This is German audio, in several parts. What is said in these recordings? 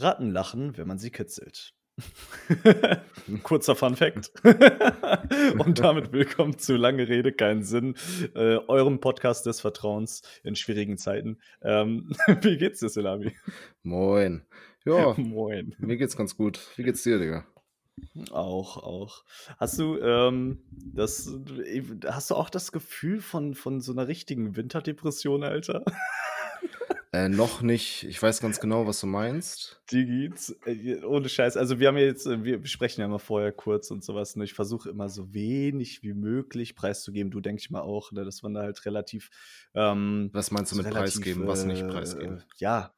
Ratten lachen, wenn man sie kitzelt. Ein kurzer Fun Fact. Und damit willkommen zu Lange Rede, keinen Sinn, äh, eurem Podcast des Vertrauens in schwierigen Zeiten. Ähm, wie geht's dir, Selami? Moin. Ja, Moin. mir geht's ganz gut. Wie geht's dir, Digga? Auch, auch. Hast du, ähm, das, hast du auch das Gefühl von, von so einer richtigen Winterdepression, Alter? Äh, noch nicht. Ich weiß ganz genau, was du meinst. Digis, äh, ohne Scheiß. Also wir haben jetzt, äh, wir sprechen ja mal vorher kurz und sowas. Ne? Ich versuche immer so wenig wie möglich preiszugeben. Du denkst mal auch, ne, dass man da halt relativ. Ähm, was meinst du mit relativ, preisgeben, was nicht preisgeben? Äh, ja.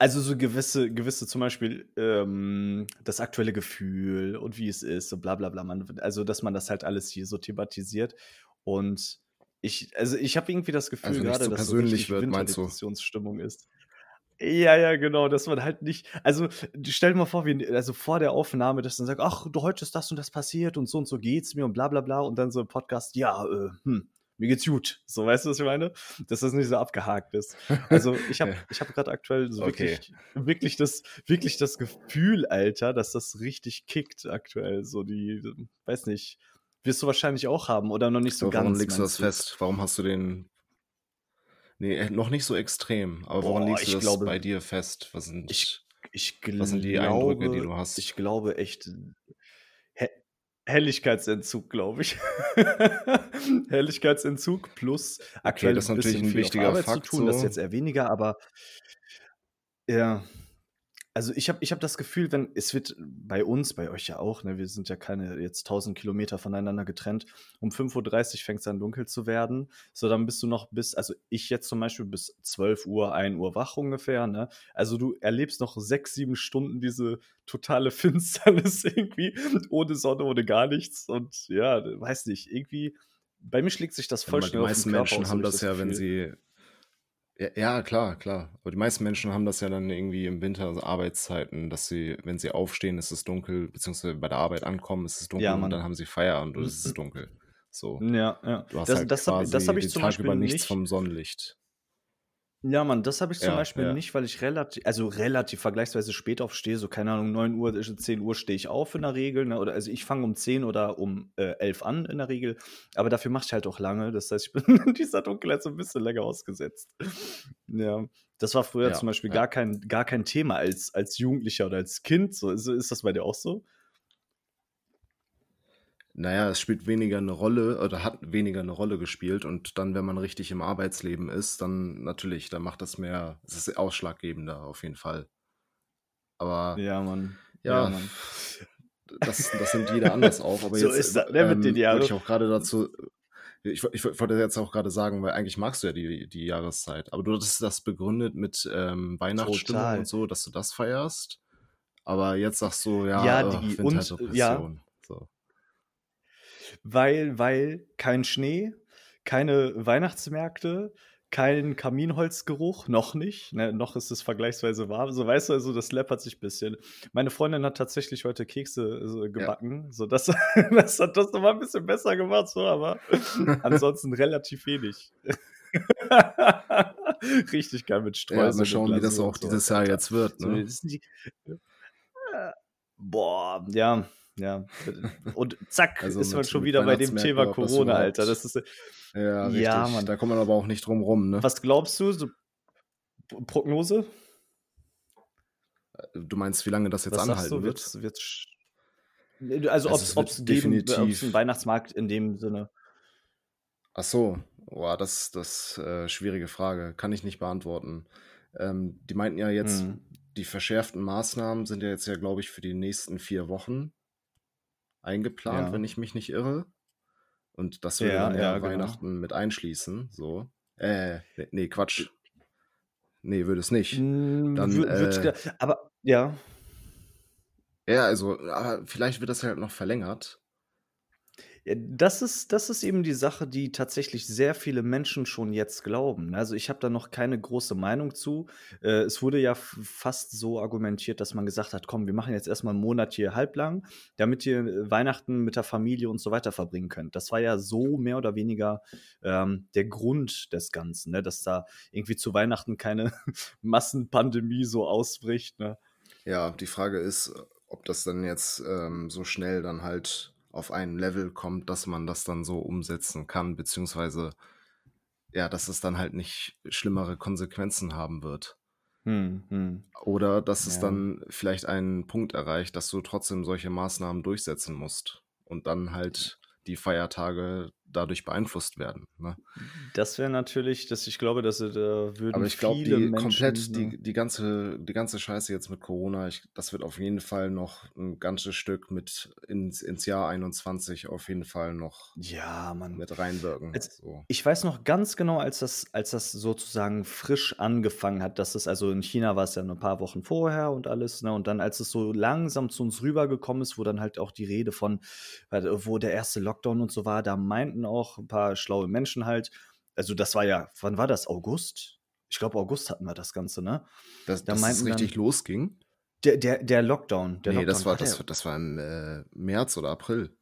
Also so gewisse, gewisse zum Beispiel ähm, das aktuelle Gefühl und wie es ist und bla bla bla. Man, also dass man das halt alles hier so thematisiert. Und ich, also ich habe irgendwie das Gefühl also gerade, so dass persönlich so wird, meinst du? Ist. Ja, ja, genau, dass man halt nicht, also stell dir mal vor, wie, also vor der Aufnahme, dass man sagt, ach, heute ist das und das passiert und so und so geht's mir und bla bla bla und dann so im Podcast, ja, äh, hm, mir geht's gut. So, weißt du, was ich meine? Dass das nicht so abgehakt ist. Also ich habe ich hab gerade aktuell so Okay. wirklich, wirklich, das, wirklich das Gefühl, Alter, dass das richtig kickt aktuell. So die, weiß nicht, wirst du wahrscheinlich auch haben oder noch nicht so Aber warum ganz, legst du das du? fest? Warum hast du den. Nee, äh, noch nicht so extrem. Aber warum Boah, legst du das glaube, bei dir fest? Was sind, ich, ich was sind die Eindrücke, die glaube, du hast? ich glaube echt, He Helligkeitsentzug, glaube ich. Helligkeitsentzug plus Okay, aktuell das ist natürlich ein wichtiger Fakt tun, das so. jetzt eher weniger, aber ja. Also ich habe ich hab das Gefühl, wenn es wird bei uns, bei euch ja auch, ne, wir sind ja keine jetzt 1000 Kilometer voneinander getrennt, um 5.30 Uhr fängt es an dunkel zu werden. So, dann bist du noch bis, also ich jetzt zum Beispiel bis 12 Uhr, 1 Uhr wach ungefähr, ne? Also du erlebst noch sechs, sieben Stunden diese totale Finsternis irgendwie, ohne Sonne, ohne gar nichts. Und ja, weiß nicht, irgendwie, bei mir schlägt sich das Ja, voll die schnell auf den meisten Menschen haben das das ja, wenn Gefühl. sie. Ja, ja, klar, klar. Aber die meisten Menschen haben das ja dann irgendwie im Winter, also Arbeitszeiten, dass sie, wenn sie aufstehen, ist es dunkel, beziehungsweise bei der Arbeit ankommen, ist es Ja, dunkel und dann haben sie Feierabend und es ist dunkel. So. Ja, ja. Du hast Das, halt das quasi hab ich den zum Tag Beispiel über nichts nicht. vom Sonnenlicht. Ja, Mann, das habe ich zum Ja, Beispiel ja. nicht, weil ich relativ, also relativ vergleichsweise spät aufstehe, so keine Ahnung, 9 Uhr, 10 Uhr stehe ich auf in der Regel, ne? Oder also ich fange um 10 oder um äh, 11 an in der Regel, aber dafür mache ich halt auch lange. Das heißt, ich bin in dieser Dunkelheit so ein bisschen länger ausgesetzt. Ja, das war früher zum Ja, Beispiel ja. gar kein, gar kein Thema als, als Jugendlicher oder als Kind. So, ist, ist das bei dir auch so? Naja, es spielt weniger eine Rolle oder hat weniger eine Rolle gespielt und dann, wenn man richtig im Arbeitsleben ist, dann natürlich, dann macht das mehr, es ist ausschlaggebender auf jeden Fall. Aber Ja, Mann. Ja, ja, Mann. das, das nimmt jeder anders auf. Aber So jetzt ist das, ne, mit den ähm, wollte ich auch gerade dazu, ich, ich wollte jetzt auch gerade sagen, weil eigentlich magst du ja die, die Jahreszeit, aber du hattest das begründet mit ähm, Weihnachtsstimmung Total. und so, dass du das feierst. Aber jetzt sagst du, ja, Ja, oh, Digi, und äh, ja, Winterdepression. So. Weil, weil kein Schnee, keine Weihnachtsmärkte, kein Kaminholzgeruch, noch nicht. Ne, noch ist es vergleichsweise warm. So weißt du, also das läppert sich ein bisschen. Meine Freundin hat tatsächlich heute Kekse so, Ja. gebacken. So, das, das hat das nochmal ein bisschen besser gemacht, so, aber ansonsten relativ wenig. Richtig geil mit Ja, mal schauen, wie das auch sowas, dieses Jahr jetzt wird, So, ne? äh, boah, ja, ja. Und zack, Also ist man schon wieder bei dem Thema Corona, Alter. Das ist, Ja, ja, richtig. Mann. Da kommt man aber auch nicht drum rum, ne? Was glaubst du? So, Prognose? Du meinst, wie lange das jetzt Was anhalten du? wird? Wird's, wird's, also, Also ob es wird geben, einen definitiv. Weihnachtsmarkt in dem Sinne. Ach so, boah, das das äh, schwierige Frage, kann ich nicht beantworten. Ähm, die meinten ja jetzt, Hm. die verschärften Maßnahmen sind ja jetzt ja, glaube ich, für die nächsten vier Wochen eingeplant, wenn Ja. ich mich nicht irre. Und das würde Ja, dann ja, ja genau. Weihnachten mit einschließen, so. Äh, nee, Quatsch. Nee, würde es nicht. Mm, Dann, würd, äh, aber ja, ja, also, aber vielleicht wird das halt noch verlängert. Das ist das ist eben die Sache, die tatsächlich sehr viele Menschen schon jetzt glauben, ne? Also, ich habe da noch keine große Meinung zu. Äh, es wurde ja fast so argumentiert, dass man gesagt hat: „Komm, wir machen jetzt erst mal 'n Monat hier halblang, damit ihr, äh, Weihnachten mit der Familie und so weiter verbringen könnt.“ Das war ja so mehr oder weniger, ähm, der Grund des Ganzen, ne, dass da irgendwie zu Weihnachten keine Massenpandemie so ausbricht, ne? Ja, die Frage ist, ob das dann jetzt, ähm, so schnell dann halt auf ein Level kommt, dass man das dann so umsetzen kann, beziehungsweise ja, dass es dann halt nicht schlimmere Konsequenzen haben wird. Mhm, mhm. Oder dass es Ja. dann vielleicht einen Punkt erreicht, dass du trotzdem solche Maßnahmen durchsetzen musst und dann halt die Feiertage dadurch beeinflusst werden, ne? Das wäre natürlich dass ich glaube, dass, äh, da würden Aber ich glaube, viele die Menschen, komplett ne die die ganze die ganze Scheiße jetzt mit Corona, ich das wird auf jeden Fall noch 'n ganzes Stück mit ins ins Jahr 21 auf jeden Fall noch Ja, Mann. mit reinwirken, Als so. ich weiß noch ganz genau, als das als das sozusagen frisch angefangen hat, dass es also, in China war es ja 'ne paar Wochen vorher und alles, ne? Und dann, als es so langsam zu uns rübergekommen ist, wo dann halt auch die Rede von wo der erste Lockdown und so war, da meinten auch 'n paar schlaue Menschen halt also, das war ja wann war das? August? Ich glaube, August hatten wir das Ganze, ne? Dass Da dass es richtig dann losging? der der der Lockdown der Ne, das Lockdown, war war das das war im, äh, März oder April.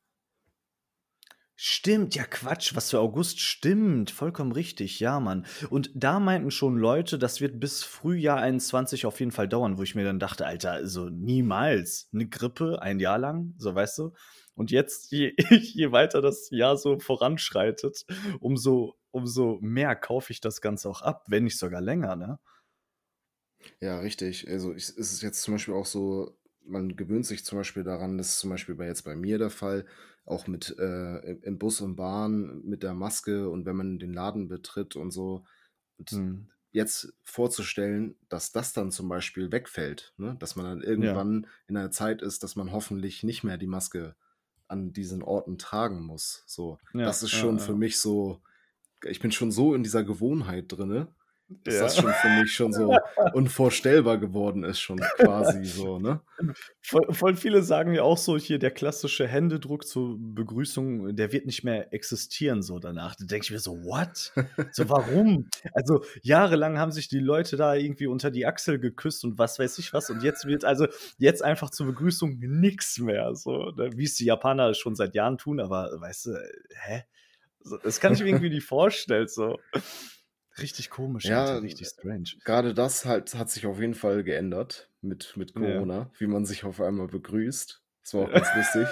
Stimmt, ja Quatsch, was für August. Stimmt, vollkommen richtig, ja, Mann. Und da meinten schon Leute, das wird bis Frühjahr 21 auf jeden Fall dauern, wo ich mir dann dachte: „Alter, also niemals 'ne Grippe ein Jahr lang“, so, weißt du? Und jetzt, je je weiter das Jahr so voranschreitet, umso umso mehr kaufe ich das Ganze auch ab, wenn nicht sogar länger, ne? Ja, richtig. Also, ich es ist jetzt zum Beispiel auch so, man gewöhnt sich zum Beispiel daran das ist zum Beispiel bei jetzt bei mir der Fall, auch mit, äh im Bus und Bahn mit der Maske und wenn man den Laden betritt und so. Und Mhm. jetzt vorzustellen, dass das dann zum Beispiel wegfällt, ne? Dass man dann Ja. irgendwann in einer Zeit ist, dass man hoffentlich nicht mehr die Maske an diesen Orten tragen muss, so. Ja, Das ist ja, schon für ja. mich so ich bin schon so in dieser Gewohnheit drinnen, dass Ja. das schon für mich schon so unvorstellbar geworden ist schon quasi so, ne? Voll voll viele sagen ja auch so hier, der klassische Händedruck zur Begrüßung, der wird nicht mehr existieren so danach. Da denke ich mir so: „What?“ So, warum? Also, jahrelang haben sich die Leute da irgendwie unter die Achsel geküsst und was weiß ich was und jetzt wird also jetzt einfach zur Begrüßung nix mehr so, ne? Wie es die Japaner schon seit Jahren tun, aber weißt du, hä? Das kann ich mir irgendwie nicht vorstellen, so. Richtig komisch, Ja, Alter, richtig strange. grade das halt hat sich auf jeden Fall geändert mit mit Ja. Corona, wie man sich auf einmal begrüßt. Das war auch ganz lustig.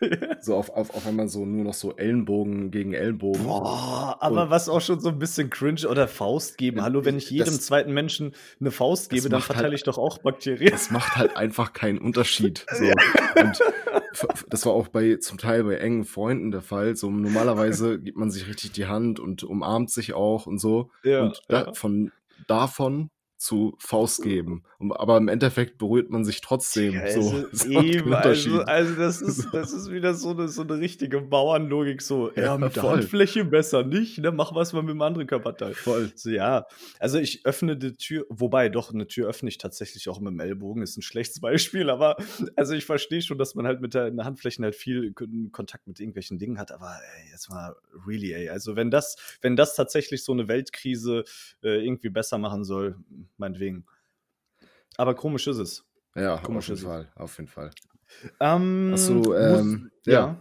So auf auf auf einmal so nur noch so Ellenbogen gegen Ellenbogen. Boah, aber Und was auch schon so 'n bisschen cringe oder Faust geben. Hallo, wenn ich jedem das zweiten Menschen 'ne Faust gebe, dann halt verteile ich doch auch Bakterien. das macht halt einfach keinen Unterschied, so. Ja. Und das war auch bei zum Teil bei engen Freunden der Fall. So normalerweise gibt man sich richtig die Hand und umarmt sich auch und so. Ja, Und da ja. von davon zu Faust geben. Um aber im Endeffekt berührt man sich trotzdem so. also keinen eben, also also das ist das ist wieder so 'ne so 'ne richtige Bauernlogik so: „Ja, Ja, mit der voll. Handfläche besser nicht, ne? Mach was mal mit dem anderen Körperteil.“ Voll. So, ja. Also, ich öffne die Tür wobei doch, 'ne Tür öffne ich tatsächlich auch mit'm Ellbogen, ist 'n schlechtes Beispiel, aber also, ich verstehe schon, dass man halt mit der der Handflächen halt viel Kon Kontakt mit irgendwelchen Dingen hat, aber ey, jetzt mal really, ey. Also, wenn das wenn das tatsächlich so 'ne Weltkrise, äh, irgendwie besser machen soll, meinetwegen. Aber komisch ist es. Ja, auf Komisch jeden ist es. Fall, auf jeden Fall. Ähm, Mus ähm ja, ja?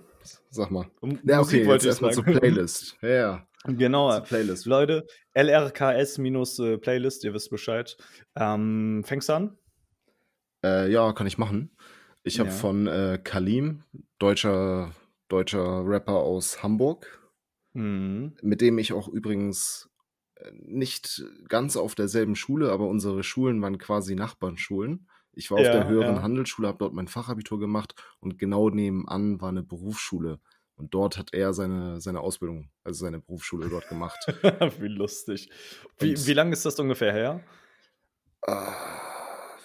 sag mal. M Ja, Musik okay, jetzt wollte ich erst mal zur. Playlist. Ja. Genau. Playlist. Leute, LRKS minus, äh, ihr wisst Bescheid. Ähm, fängst du an? Äh, ja, kann ich machen. Ich habe Ja. von, äh, Kalim, deutscher deutscher Rapper aus Hamburg, Mhm. mit dem ich auch übrigens, nicht ganz auf derselben Schule, aber unsere Schulen waren quasi Nachbarnschulen. Ich war auf der Ja, höheren ja. Handelsschule, habe dort mein Fachabitur gemacht und genau nebenan war 'ne Berufsschule. Und dort hat er seine seine Ausbildung, also seine Berufsschule dort gemacht. Wie lustig. Wie Und wie lang ist das ungefähr her? Ah,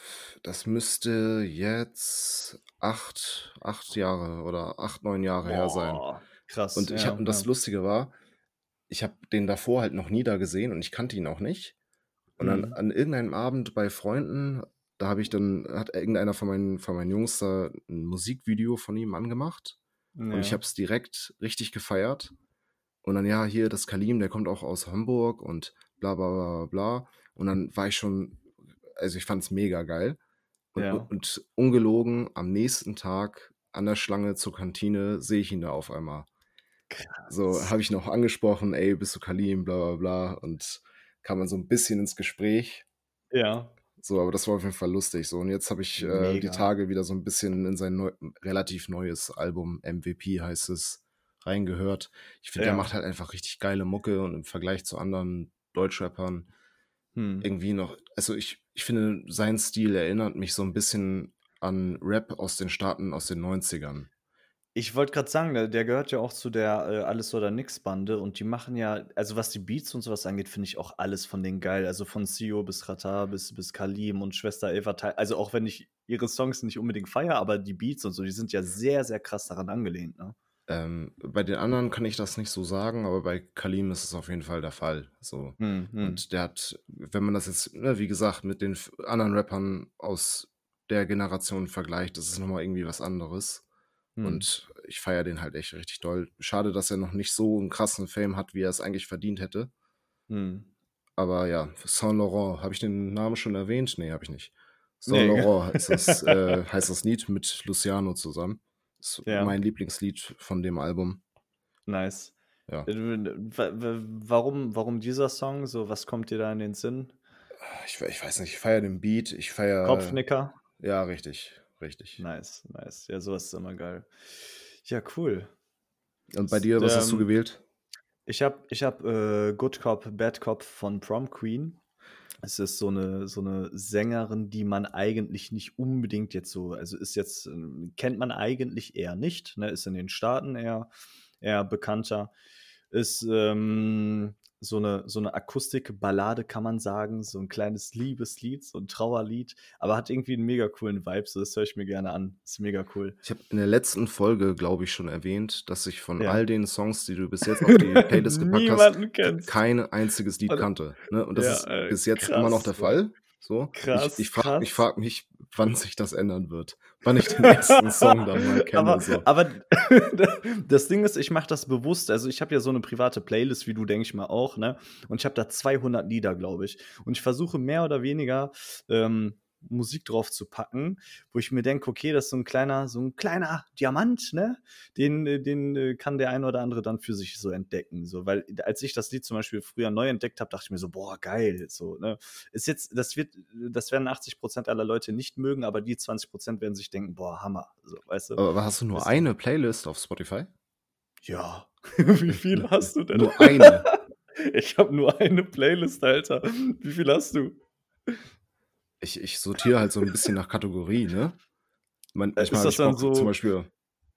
das müsste jetzt 8 8 Jahre oder 8, 9 Jahre her sein. Boah, krass, Und ich ja, habe und das ja. Lustige war, ich habe den davor halt noch nie da gesehen und ich kannte ihn auch nicht. Und dann Mhm. an irgendeinem Abend bei Freunden, da habe ich dann hat irgendeiner von meinen von meinen Jungs da 'n Musikvideo von ihm angemacht. Und ich Ja. habe es direkt richtig gefeiert. Und dann, ja, hier, das Kalim, der kommt auch aus Hamburg und bla bla bla bla bla. Und dann war ich schon, also ich fand es mega geil. Und, Ja. und ungelogen, am nächsten Tag an der Schlange zur Kantine sehe ich ihn da auf einmal. So habe ich noch angesprochen, ey, bist du Kalim, bla bla bla. Und kam dann so ein bisschen ins Gespräch. Ja. So, aber das war auf jeden Fall lustig. So, und jetzt habe ich äh, die. Tage wieder so ein bisschen in sein neu, relativ neues Album, MVP heißt es, reingehört. Ich finde, der Ja. macht halt einfach richtig geile Mucke und im Vergleich zu anderen Deutschrappern Hm. irgendwie noch, also ich, ich finde, sein Stil erinnert mich so ein bisschen an Rap aus den Staaten aus den 90ern. Ich wollte gerade sagen, der, der gehört ja auch zu der äh, Alles oder Nix Bande und die machen ja, also was die Beats und sowas angeht, finde ich auch alles von denen geil. Also von Sio bis Rata bis, bis Kalim und Schwester Eva. Also auch wenn ich ihre Songs nicht unbedingt feiere, aber die Beats und so, die sind ja sehr, sehr krass daran angelehnt. Ne? Ähm, bei den anderen kann ich das nicht so sagen, aber bei Kalim ist es auf jeden Fall der Fall. So. Hm, hm. Und der hat, wenn man das jetzt, ne, wie gesagt, mit den anderen Rappern aus der Generation vergleicht, das ist nochmal irgendwie was anderes. Hm. Und ich feiere den halt echt richtig doll. Schade, dass er noch nicht so einen krassen Fame hat, wie er es eigentlich verdient hätte. Hm. Aber ja, Saint Laurent, habe ich den Namen schon erwähnt? Nee, habe ich nicht. Saint Nee. Laurent heißt das, äh, heißt das Lied mit Luciano zusammen. Ist Ja. mein Lieblingslied von dem Album. Nice. Ja. Äh, wa- wa- Warum, warum dieser Song? So, was kommt dir da in den Sinn? Ich, ich weiß nicht, ich feiere den Beat, ich feiere. Kopfnicker? Ja, richtig, richtig. Nice, nice. Ja, sowas ist immer geil. Ja, cool. Und bei dir, was hast du Ähm, gewählt? Ich habe ich hab, äh, Good Cop, Bad Cop von Prom Queen. Es ist so eine, so eine Sängerin, die man eigentlich nicht unbedingt jetzt so, also ist jetzt, ähm, kennt man eigentlich eher nicht, ne? ist in den Staaten eher, eher bekannter. Ist ähm, so eine, so eine Akustikballade, kann man sagen, so ein kleines Liebeslied, so ein Trauerlied, aber hat irgendwie einen mega coolen Vibe, so das höre ich mir gerne an. Ist mega cool. Ich habe in der letzten Folge, glaube ich, schon erwähnt, dass ich von Ja. all den Songs, die du bis jetzt auf die Playlist gepackt hast, kennst. kein einziges Lied kannte. Ne? Und das Ja, ist bis jetzt krass, immer noch der. Fall. So. Krass, ich ich frage frag mich, wann sich das ändern wird. Wann ich den nächsten Song dann mal kenne. aber, so. aber das Ding ist, ich mache das bewusst. Also ich habe ja so eine private Playlist, wie du, denke ich mal, auch, ne? Und ich habe da 200 Lieder, glaube ich. Und ich versuche mehr oder weniger ähm, Musik drauf zu packen, wo ich mir denke, okay, das ist so ein kleiner, so ein kleiner Diamant, ne? Den, äh, den äh, kann der ein oder andere dann für sich so entdecken. So, weil als ich das Lied zum Beispiel früher neu entdeckt habe, dachte ich mir so, boah, geil. So, ne? Ist jetzt, das wird, das werden 80% aller Leute nicht mögen, aber die 20% werden sich denken, boah, Hammer. So, weißt du? Aber hast du nur eine Playlist auf Spotify? Ja. Wie viel hast du denn? Nur eine. Ich habe nur eine Playlist, Alter. Wie viel hast du? Ich, ich sortiere halt so ein bisschen nach Kategorie, ne? Man, Äh, ich ist das ich dann brauch so zum Beispiel,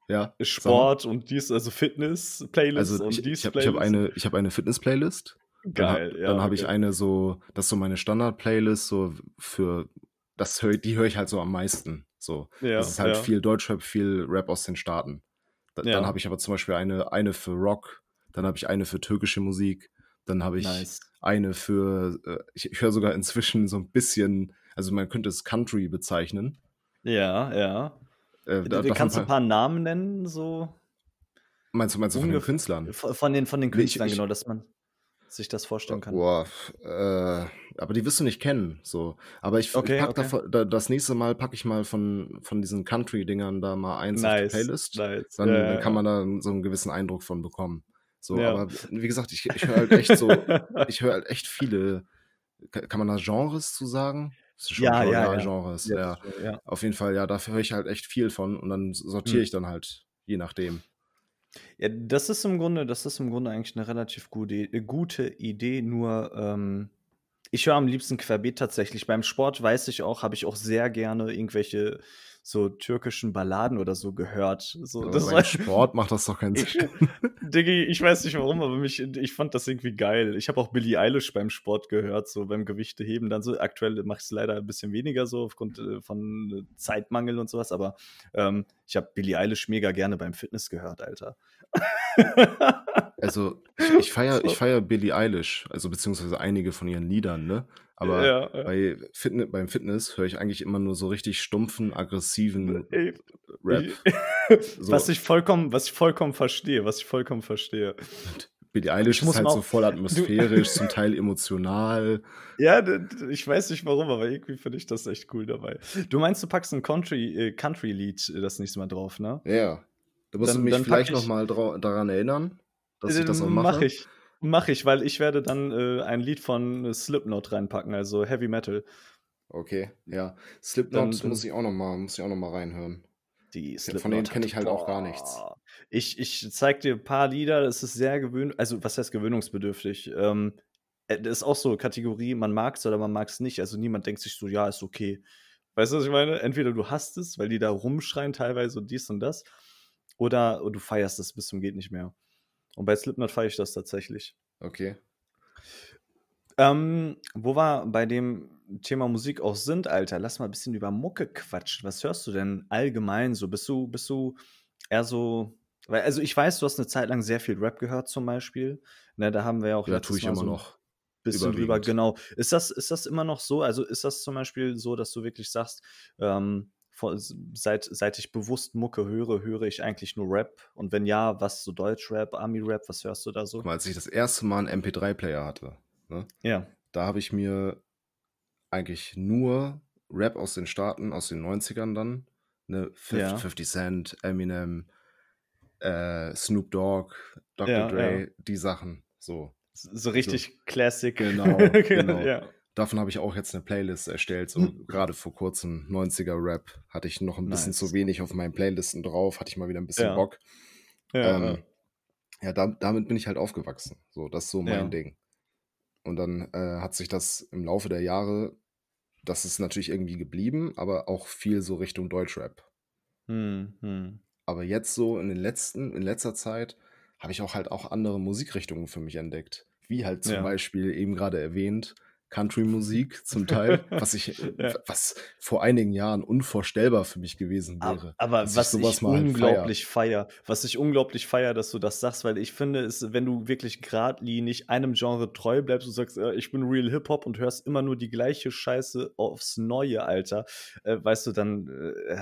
ja. Sport und dies, also Fitness-Playlist Also und ich, dies ich habe hab Playlist? eine, ich hab eine Fitness-Playlist. Dann, Geil, ja. dann habe ich okay. eine so, das ist so meine Standard-Playlist, so für, das hör, die höre ich halt so am meisten. So. Ja, das ist halt ja. viel Deutschrap, viel Rap aus den Staaten. Da, Ja. Dann habe ich aber zum Beispiel eine, eine für Rock, dann habe ich eine für türkische Musik, dann habe ich Nice. eine für, äh, ich, ich höre sogar inzwischen so ein bisschen, also man könnte es Country bezeichnen. Ja, ja. Äh, da, kannst du ein paar- Namen nennen, so meinst du, meinst du von den Künstlern? von den, von den Nee, ich- Künstlern, ich- genau, dass man sich das vorstellen kann. Boah, äh, aber die wirst du nicht kennen, so. Aber ich, Okay, ich pack okay. da, das nächste Mal packe ich mal von, von diesen Country-Dingern da mal eins auf die Nice, Playlist. nice. Dann, Ja, dann kann man da so einen gewissen Eindruck von bekommen. So, Ja. aber wie gesagt, ich, ich höre halt echt so, ich höre halt echt viele, ka- kann man da Genres zu sagen? Das ist schon Ja, ja, ja. Genres, Ja, ja. ja. Auf jeden Fall, ja, dafür höre ich halt echt viel von und dann sortiere Hm. ich dann halt, je nachdem. Ja, das ist im Grunde, das ist im Grunde eigentlich eine relativ gute, äh, gute Idee, nur ähm, ich höre am liebsten querbeet tatsächlich. Beim Sport weiß ich auch, habe ich auch sehr gerne irgendwelche so türkischen Balladen oder so gehört. So, Aber das war, Sport macht das doch keinen Sinn. Diggi, ich weiß nicht warum, aber mich, ich fand das irgendwie geil. Ich habe auch Billie Eilish beim Sport gehört, so beim Gewichteheben dann so. Aktuell mache ich es leider ein bisschen weniger so aufgrund äh, von äh, Zeitmangel und sowas, aber ähm, ich habe Billie Eilish mega gerne beim Fitness gehört, Alter. Also, ich ich feiere ich feiere Billie Eilish, also beziehungsweise einige von ihren Liedern, ne? Aber Ja, ja. bei Fitne beim Fitness höre ich eigentlich immer nur so richtig stumpfen, aggressiven Ey, Rap. ich was So. ich vollkommen was ich vollkommen verstehe was ich vollkommen verstehe. Billie Eilish ist halt so voll du atmosphärisch, zum Teil emotional. Ja, ich weiß nicht warum, aber irgendwie finde ich das echt cool dabei. Du meinst, du packst 'n Country äh, Country-Lied äh, das nächste Mal drauf, ne? Ja. Da musst du Dann mich dann packe vielleicht noch ich mal drau daran erinnern, dass ich äh, das auch mache mache. ich. Mache ich, weil ich werde dann, äh, ein Lied von Slipknot reinpacken, also Heavy Metal. Okay, ja. Slipknot dann muss ich auch noch mal muss ich auch noch mal reinhören. Die Ja, von denen Slipknot kenne ich halt auch gar nichts. boah. Ich ich zeige dir 'n paar Lieder, das ist sehr gewöhn also, was heißt gewöhnungsbedürftig? Ähm, äh, das ist auch so Kategorie, man mag's oder man mag's nicht. Also, niemand denkt sich so: „Ja, ist okay.“ Weißt du, was ich meine? Entweder du hasst es, weil die da rumschreien teilweise und dies und das, oder du feierst es bis zum geht nicht mehr. Und bei Slipknot feiere ich das tatsächlich. Okay. Ähm, wo wir bei dem Thema Musik auch sind, Alter, lass mal 'n bisschen über Mucke quatschen. Was hörst du denn allgemein so? Bist du bist du eher so weil also, ich weiß, du hast 'ne Zeit lang sehr viel Rap gehört zum Beispiel, ne? Da haben wir ja auch Ja, tue ich Mal immer so noch. bisschen drüber genau. Ist das ist das immer noch so? Also, ist das zum Beispiel so, dass du wirklich sagst, ähm, seit seit ich bewusst Mucke höre, höre ich eigentlich nur Rap? Und wenn ja, was so Deutschrap, Ami-Rap, was hörst du da Guck so? mal, als ich das erste Mal 'n MP3-Player hatte, ne? Ja. Da habe ich mir eigentlich nur Rap aus den Staaten, aus den 90ern dann, ne? Fif Ja. 50 Cent, Eminem, äh, Snoop Dogg, Dr. Ja, Dre, ja. die Sachen, so. So So. richtig Classic. Genau, genau. Ja. Davon habe ich auch jetzt 'ne Playlist erstellt, so Hm. grade vor Kurzem 90er Rap hatte ich noch 'n bisschen Nice. zu wenig auf meinen Playlisten drauf, hatte ich mal wieder 'n bisschen Ja. Bock. Ja. Ähm, ja, da damit bin ich halt aufgewachsen. So, das ist so mein Ja. Ding. Und dann, äh, hat sich das im Laufe der Jahre das ist natürlich irgendwie geblieben, aber auch viel so Richtung Deutschrap. Mhm, mhm. Aber jetzt so in den letzten in letzter Zeit habe ich auch halt auch andere Musikrichtungen für mich entdeckt, wie halt zum Ja. Beispiel eben grade erwähnt, Country-Musik zum Teil, was ich Ja. was vor einigen Jahren unvorstellbar für mich gewesen wäre, aber ich was ich halt feiere. unglaublich feiere was ich unglaublich feiere, dass du das sagst, weil ich finde, es wenn du wirklich geradlinig einem Genre treu bleibst und sagst: „Äh, ich bin Real Hip-Hop“ und hörst immer nur die gleiche Scheiße aufs Neue, Alter, äh, weißt du, dann, äh,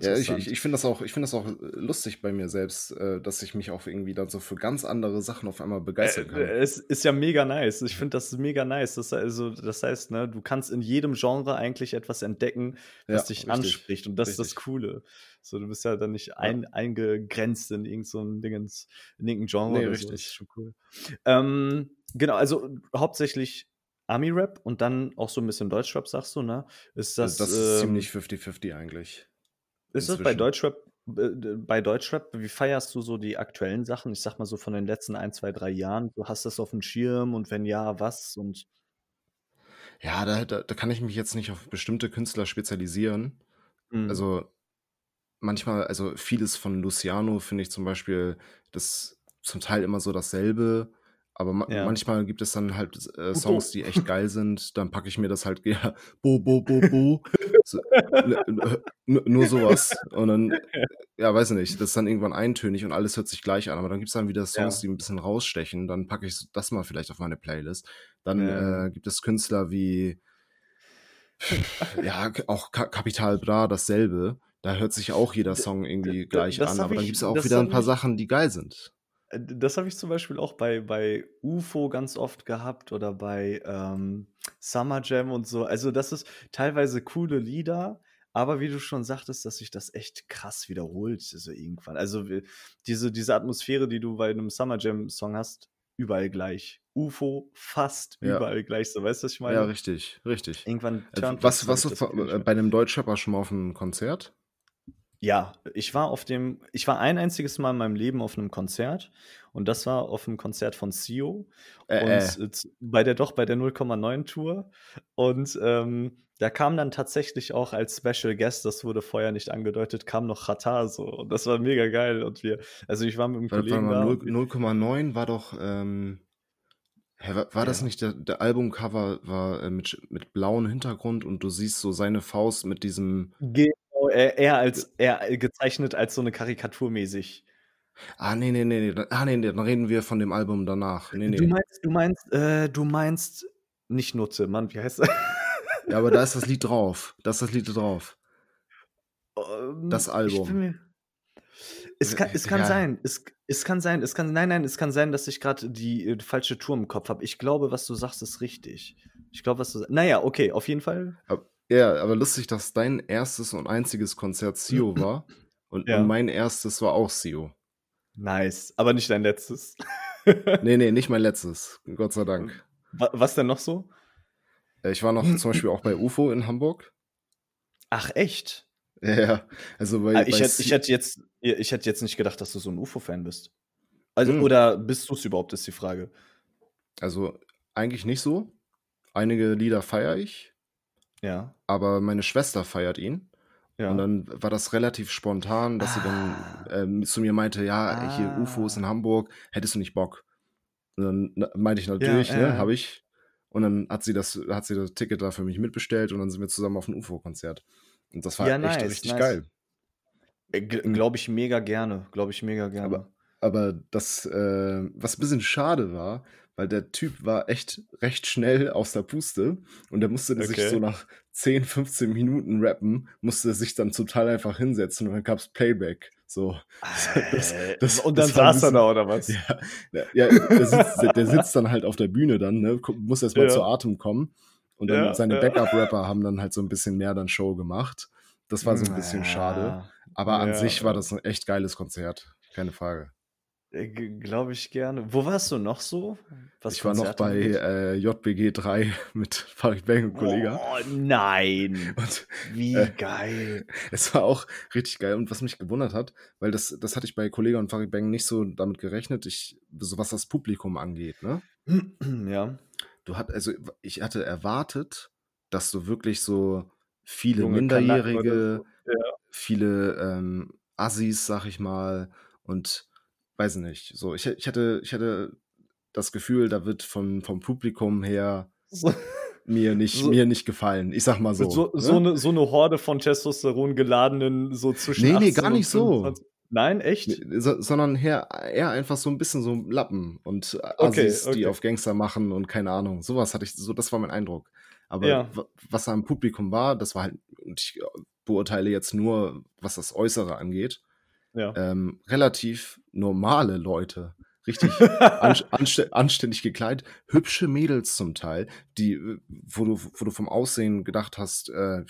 ja, Ja, ich uninteressant. ich ich finde das auch ich finde das auch, äh, lustig bei mir selbst, äh, dass ich mich auch irgendwie dann so für ganz andere Sachen auf einmal Äh, begeistern kann. es ist ja mega nice. Ich finde das mega nice. Das also, das heißt, ne, du kannst in jedem Genre eigentlich etwas entdecken, Ja, was dich richtig, anspricht und das ist das richtig. Coole. So, du bist ja dann nicht Ja. ein eingegrenzt in irgend so Dingens in irgend 'n Genre Ne, oder so. Das ist richtig. schon cool. Ähm, genau, also hauptsächlich Ami-Rap und dann auch so 'n bisschen Deutschrap, sagst du, ne? Ist Also, das, das ist ähm ziemlich 50-50 eigentlich ist das bei. Deutschrap äh, bei Deutschrap wie feierst du so die aktuellen Sachen? Ich sage mal so von den letzten 1, 2, 3 Jahren. Du hast das aufm Schirm und wenn ja, was und Ja, da da da kann ich mich jetzt nicht auf bestimmte Künstler spezialisieren. Mhm. Also, manchmal also, vieles von Luciano finde ich zum Beispiel das zum Teil immer so dasselbe, aber ma Ja. manchmal gibt es dann halt, äh. Songs, die echt geil sind, dann packe ich mir das halt ja, Bo Bo Bo Bo, so, nur so was. Und dann, ja, weiß ich nicht, das ist dann irgendwann eintönig und alles hört sich gleich an, aber dann gibt's dann wieder Songs, Ja. die 'n bisschen rausstechen, dann packe ich das mal vielleicht auf meine Playlist. Dann, Ja. äh, gibt es Künstler wie ja, auch Ka Capital Bra dasselbe. Da hört sich auch jeder Song irgendwie gleich das an, aber dann ich gibt's auch wieder 'n habe paar Sachen, die geil sind. Äh, das habe ich zum Beispiel auch bei bei UFO ganz oft gehabt oder bei, ähm, Summer Jam und so. Also, das ist teilweise coole Lieder, aber wie du schon sagtest, dass sich das echt krass wiederholt, so irgendwann. Also, diese diese Atmosphäre, die du bei 'nem Summer Jam Song hast, überall gleich. UFO fast Ja. überall gleich so. Weißt du, was ich Ja, meine? richtig, richtig. Irgendwann Äh, turnt was das, ich Gefühl nicht äh, mehr. bei 'nem Deutschrapper schon mal auf 'nem Konzert? Ja, ich war auf dem ich war ein einziges Mal in meinem Leben auf 'nem Konzert und das war auf'm Konzert von Sio Äh, und, äh. äh, z bei der doch, bei der 0,9 Tour und, ähm, da kam dann tatsächlich auch als Special Guest, das wurde vorher nicht angedeutet, kam noch Xatar so und das war mega geil und wir also, ich war mit 'm Wa warte Kollegen da null und wir 0,9 war doch, ähm hä, war das Ja. nicht der der Albumcover war, äh, mit mit blauem Hintergrund und du siehst so seine Faust mit diesem Genau, er er Ge als er gezeichnet als so 'ne Karikatur mäßig. Ah, ne, ne, ne, ne. Ah, ne, ne, dann reden wir von dem Album danach. Ne, Du ne. meinst du meinst äh, du meinst nicht Nutze, Mann, wie heißt das? Ja, aber da ist das Lied drauf. Da ist das Lied drauf. Ähm, Das Album. mir es kann es kann Ja. sein. Es es kann sein. Es kann nein, nein, es kann sein, dass ich grad die, äh, falsche Tour im Kopf habe. Ich glaube, was du sagst, ist richtig. Ich glaube, was du na ja, okay, auf jeden Fall. Ab ja, aber lustig, dass dein erstes und einziges Konzert Sio war und Ja. mein erstes war auch Sio. Nice, aber nicht dein letztes. Ne, ne, nicht mein letztes, Gott sei Dank. Wa was denn noch so? Äh, ich war noch zum Beispiel auch bei UFO in Hamburg. Ach echt? Ja, ja. Also bei Ah, ich bei hätte ich hätte jetzt ich hätte jetzt nicht gedacht, dass du so 'n UFO-Fan bist. Also Hm. oder bist du's überhaupt, ist die Frage. Also, eigentlich nicht so. Einige Lieder feiere ich. Ja. Aber meine Schwester feiert ihn. Ja. Und dann war das relativ spontan, dass sie dann, Ah. ähm, zu mir meinte: „Ja, hier UFOs in Ah. Hamburg, hättest du nicht Bock?“ Und dann na meinte ich: „Natürlich, ja, ne, ja. habe ich.“ Und dann hat sie das hat sie das Ticket da für mich mitbestellt und dann sind wir zusammen auf 'n UFO-Konzert. Und das war Ja, echt nice, richtig nice. geil. Äh, Mhm. glaube ich mega gerne. Glaube ich mega Aber gerne. aber das, äh was bisschen schade war, weil der Typ war echt recht schnell aus der Puste und der musste sich so Okay. nach 10, 15 Minuten rappen, musste sich dann zum Teil einfach hinsetzen und dann gab's Playback. So. Das Äh, das und dann saß er da oder was? ja, ja, ja, der sitzt der sitzt dann halt auf der Bühne dann, ne, muss erst mal zu Ja. Atem kommen und dann Ja, seine ja. Backup-Rapper haben dann halt so 'n bisschen mehr dann Show gemacht. Das war so 'n bisschen schade, Ja. aber an Ja, sich war ja. das 'n echt geiles Konzert, keine Frage. Äh, glaube ich gerne. Wo warst du noch so, was Ich war noch bei, äh, JBG 3 mit Farid Bang und Kollega. Boah, nein. Und, Wie äh, geil. es war auch richtig geil und was mich gewundert hat, weil das das hatte ich bei Kollega und Farid Bang nicht so damit gerechnet, ich so was das Publikum angeht, ne? Ja. Du hat also, ich hatte erwartet, dass du wirklich so viele Junge Minderjährige. Ja. viele, ähm, Assis, sage ich mal und weiß nicht, so ich ich hatte ich hatte das Gefühl, da wird von vom Publikum her So mir nicht so mir nicht gefallen. Ich sage mal so, so so ne? 'ne so 'ne Horde von Testosteron geladenen so zwischen Ne, ne, 18 gar nicht so. 25 Nein, echt? So sondern her eher einfach so 'n bisschen so Lappen und Okay, Assis, die okay. auf Gangster machen und keine Ahnung. So was hatte ich so das war mein Eindruck. Aber Ja. wa was da im Publikum war, das war halt und ich beurteile jetzt nur, was das Äußere angeht, Ja. ähm, relativ normale Leute. Richtig anst anstä anständig gekleidet, hübsche Mädels zum Teil, die äh, wo du wo du vom Aussehen gedacht hast, äh,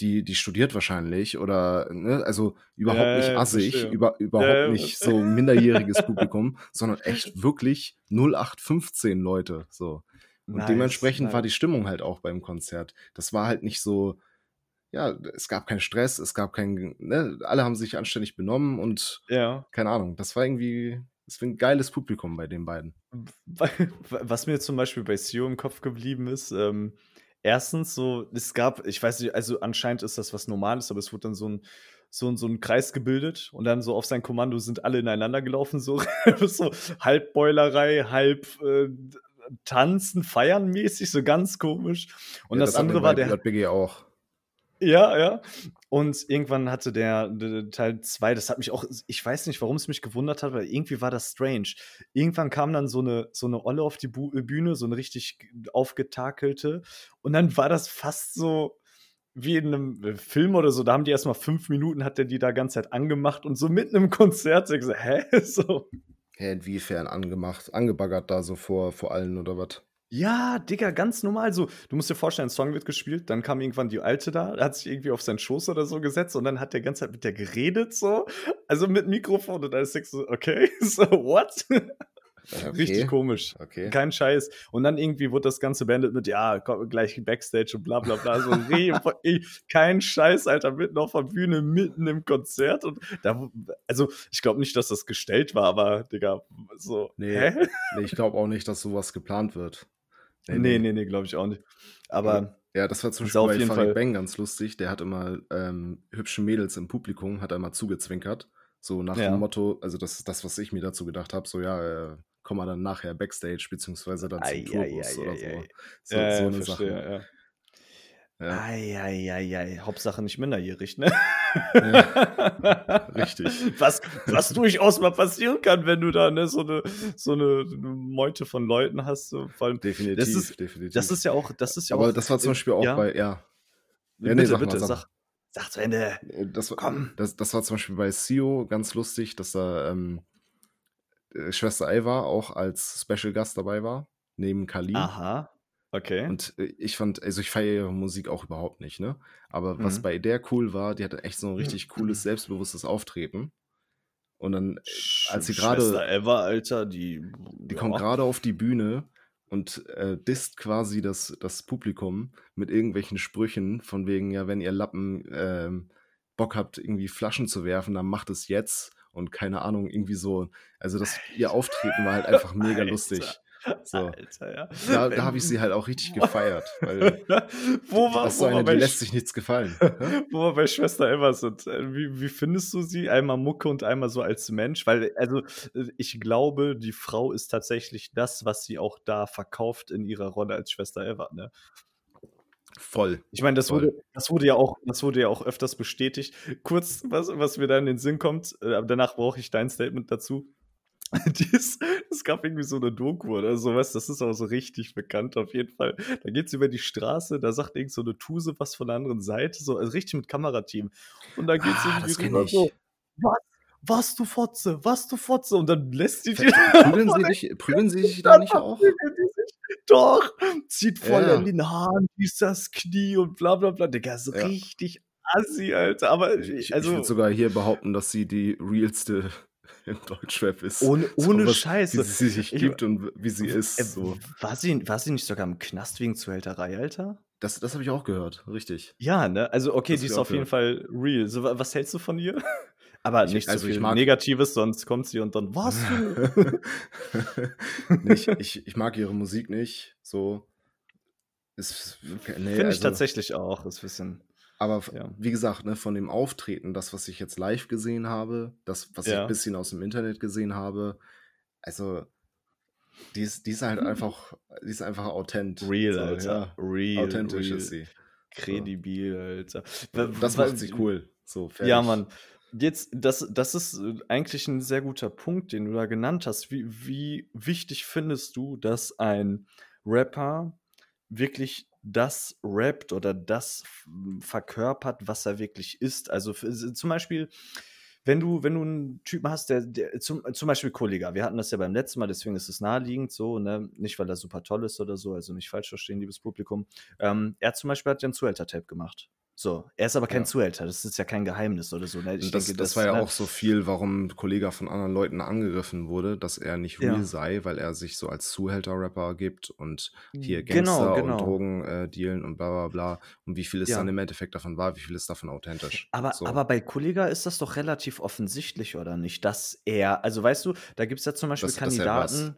die die studiert wahrscheinlich oder ne, also überhaupt Ja, nicht assig, verstehe. über überhaupt ja, nicht so minderjähriges Publikum, sondern echt wirklich 0815 Leute, so. Und Nice, dementsprechend war nice. die Stimmung halt auch beim Konzert. Das war halt nicht so ja, es gab keinen Stress, es gab kein ne, alle haben sich anständig benommen und Ja. keine Ahnung, das war irgendwie das war 'n geiles Publikum bei den beiden. Was mir zum Beispiel bei Sio im Kopf geblieben ist, ähm, 1. so, es gab ich weiß nicht, also anscheinend ist das was Normales, aber es wurde dann so 'n so so 'n Kreis gebildet und dann so auf sein Kommando sind alle ineinander gelaufen, so so halb Beulerei, halb, äh, Tanzen, Feiern mäßig, so ganz komisch. Und Ja, das das andere war der JBG auch. Ja, ja. Und irgendwann hatte der d Teil 2 das hat mich auch ich weiß nicht, warum es mich gewundert hat, weil irgendwie war das strange. Irgendwann kam dann so 'ne so 'ne Olle auf die Bühne, so 'ne richtig aufgetakelte und dann war das fast so wie in 'nem Film oder so. Da haben die erst mal 5 Minuten hat der die da ganze Zeit angemacht und so mitten im Konzert ich so: „Hä?“ So. Inwiefern angemacht angebaggert da so vor vor allen oder was? Ja, Digga, ganz normal so. Du musst dir vorstellen, 'n Song wird gespielt, dann kam irgendwann die Alte da, hat sich irgendwie auf seinen Schoß oder so gesetzt und dann hat der ganze Zeit mit der geredet so, also mit Mikrofon und alles so: „Okay, so what?“ Ja, Richtig okay. komisch. Okay. Kein Scheiß. Und dann irgendwie wurde das Ganze beendet mit: „Ja, ko gleich Backstage und bla bla bla.“ So kein Scheiß, Alter, mitten auf der Bühne, mitten im Konzert und da also, ich glaube nicht, dass das gestellt war, aber Digga, so, Ne, hä? ne, ich glaube auch nicht, dass so was geplant wird. Ne, Ne, ne. ne, ne, glaube ich auch nicht. Aber ja, das war zum Beispiel bei Farid Fall Bang ganz lustig. Der hat immer, ähm, hübschen Mädels im Publikum hat immer zugezwinkert, so nach Ja. dem Motto also, das ist das, was ich mir dazu gedacht habe, so: „Ja, äh, komm mal dann nachher Backstage beziehungsweise dann zum Tourbus oder so.“ ei. So Ja, so ja, 'ne verstehe, Sachen. ja. Ja. Ei, ei, ei, ei. Hauptsache nicht minderjährig, ne? Ja, richtig. Was, was durchaus mal passieren kann, wenn du da ne, so, eine, so eine Meute von Leuten hast. So, vor allem, Definitiv, das ist, definitiv. das ist ja auch, das ist ja Aber auch, das war zum Beispiel auch ja, bei, ja, ja, nee, bitte, sag bitte, sag mal. sag, sag zu Ende. Äh, Das, Komm. das, das war zum Beispiel bei Sio ganz lustig, dass da ähm, äh, Schwester Ava auch als Special Gast dabei war, neben Kalin. Aha, okay. Und äh, ich fand, also ich feiere ihre Musik auch überhaupt nicht, ne? Aber was Mhm. bei der cool war, die hatte echt so ein richtig cooles, selbstbewusstes Auftreten. Und dann, äh, als sie gerade, Eva, Alter, die, die kommt ja. gerade auf die Bühne und äh, disst quasi das, das Publikum mit irgendwelchen Sprüchen, von wegen, ja, wenn ihr Lappen ähm, Bock habt, irgendwie Flaschen zu werfen, dann macht es jetzt. Und keine Ahnung, irgendwie so. Also das, ihr Auftreten war halt einfach mega Alter. lustig. So. Alter, ja. Da, da habe ich sie halt auch richtig gefeiert, weil wo war, das so eine, die lässt sich nichts gefallen. Hä? wo wir bei Schwester Eva sind, äh, wie, wie findest du sie? Einmal Mucke und einmal so als Mensch? Weil, also, äh, ich glaube, die Frau ist tatsächlich das, was sie auch da verkauft in ihrer Rolle als Schwester Eva, ne? Voll. Ich meine, das Voll. wurde, das wurde ja auch, das wurde ja auch öfters bestätigt. Kurz, was, was mir da in den Sinn kommt, äh, danach brauche ich dein Statement dazu. Es gab irgendwie so eine Doku oder sowas, das ist auch so richtig bekannt auf jeden Fall. Da geht es über die Straße, da sagt irgend so eine Tuse was von der anderen Seite, so also richtig mit Kamerateam. Und da geht es Ah, irgendwie rüber ich. so, was, was du Fotze, was du Fotze. Und dann lässt sie die Prügeln sie, dich, prügeln sie sich da nicht auch? Sich. Doch, zieht voll Ja. an den Haaren, dies das Knie und bla bla bla. Digga, so Ja. richtig assi, Alter. Aber Ich, ich also würde sogar hier behaupten, dass sie die realste im Deutschrap ist. ohne, So ohne was, Scheiße. Wie sie sich Ich- gibt und wie sie ist. Äh, So. war, sie, war sie nicht sogar im Knast wegen Zuhälterei, Alter? Das, das habe ich auch gehört, richtig. Ja, ne? Also, okay, Das die ist auf jeden Fall real. So, wa- was hältst du von ihr? Aber Ich- nicht so also ich viel Negatives, sonst kommt sie und dann, was? Nee, ich, ich, mag ihre Musik nicht. So. Nee, Finde ich also- tatsächlich auch. Ist ein bisschen. Aber Ja. wie gesagt, ne, von dem Auftreten, das, was ich jetzt live gesehen habe, das, was ich Ja. ein bisschen aus dem Internet gesehen habe, also die ist, die ist halt einfach, die ist einfach authent. Real, so, Alter. Ja, Real. authentisch real. ist sie. Kredibil, Alter. Das macht sie cool. So, fertig. Ja, Mann. Jetzt, das, das ist äh, eigentlich ein sehr guter Punkt, den du da genannt hast. Wie, wie wichtig findest du, dass ein Rapper wirklich das rappt oder das verkörpert, was er wirklich ist? Also für, zum Beispiel, wenn du, wenn du einen Typen hast, der, der zum, zum Beispiel Kollega, wir hatten das ja beim letzten Mal, deswegen ist es naheliegend so, ne? Nicht, weil er super toll ist oder so, also nicht falsch verstehen, liebes Publikum. Ähm, er zum Beispiel hat ja ein Zuhälter-Tape gemacht. So, er ist aber kein Ja. Zuhälter, das ist ja kein Geheimnis oder so. Ne? Ich das, denke, das war ja ne, auch so viel, warum ein Kollege von anderen Leuten angegriffen wurde, dass er nicht Ja. real sei, weil er sich so als Zuhälter-Rapper gibt und hier Genau, Gangster genau. und Drogen äh, dealen und bla bla bla. Und wie viel es Ja. dann im Endeffekt davon war, wie viel ist davon authentisch. Aber, so. aber bei Kollega ist das doch relativ offensichtlich, oder nicht? Dass er, also weißt du, da gibt es ja zum Beispiel was? Kandidaten,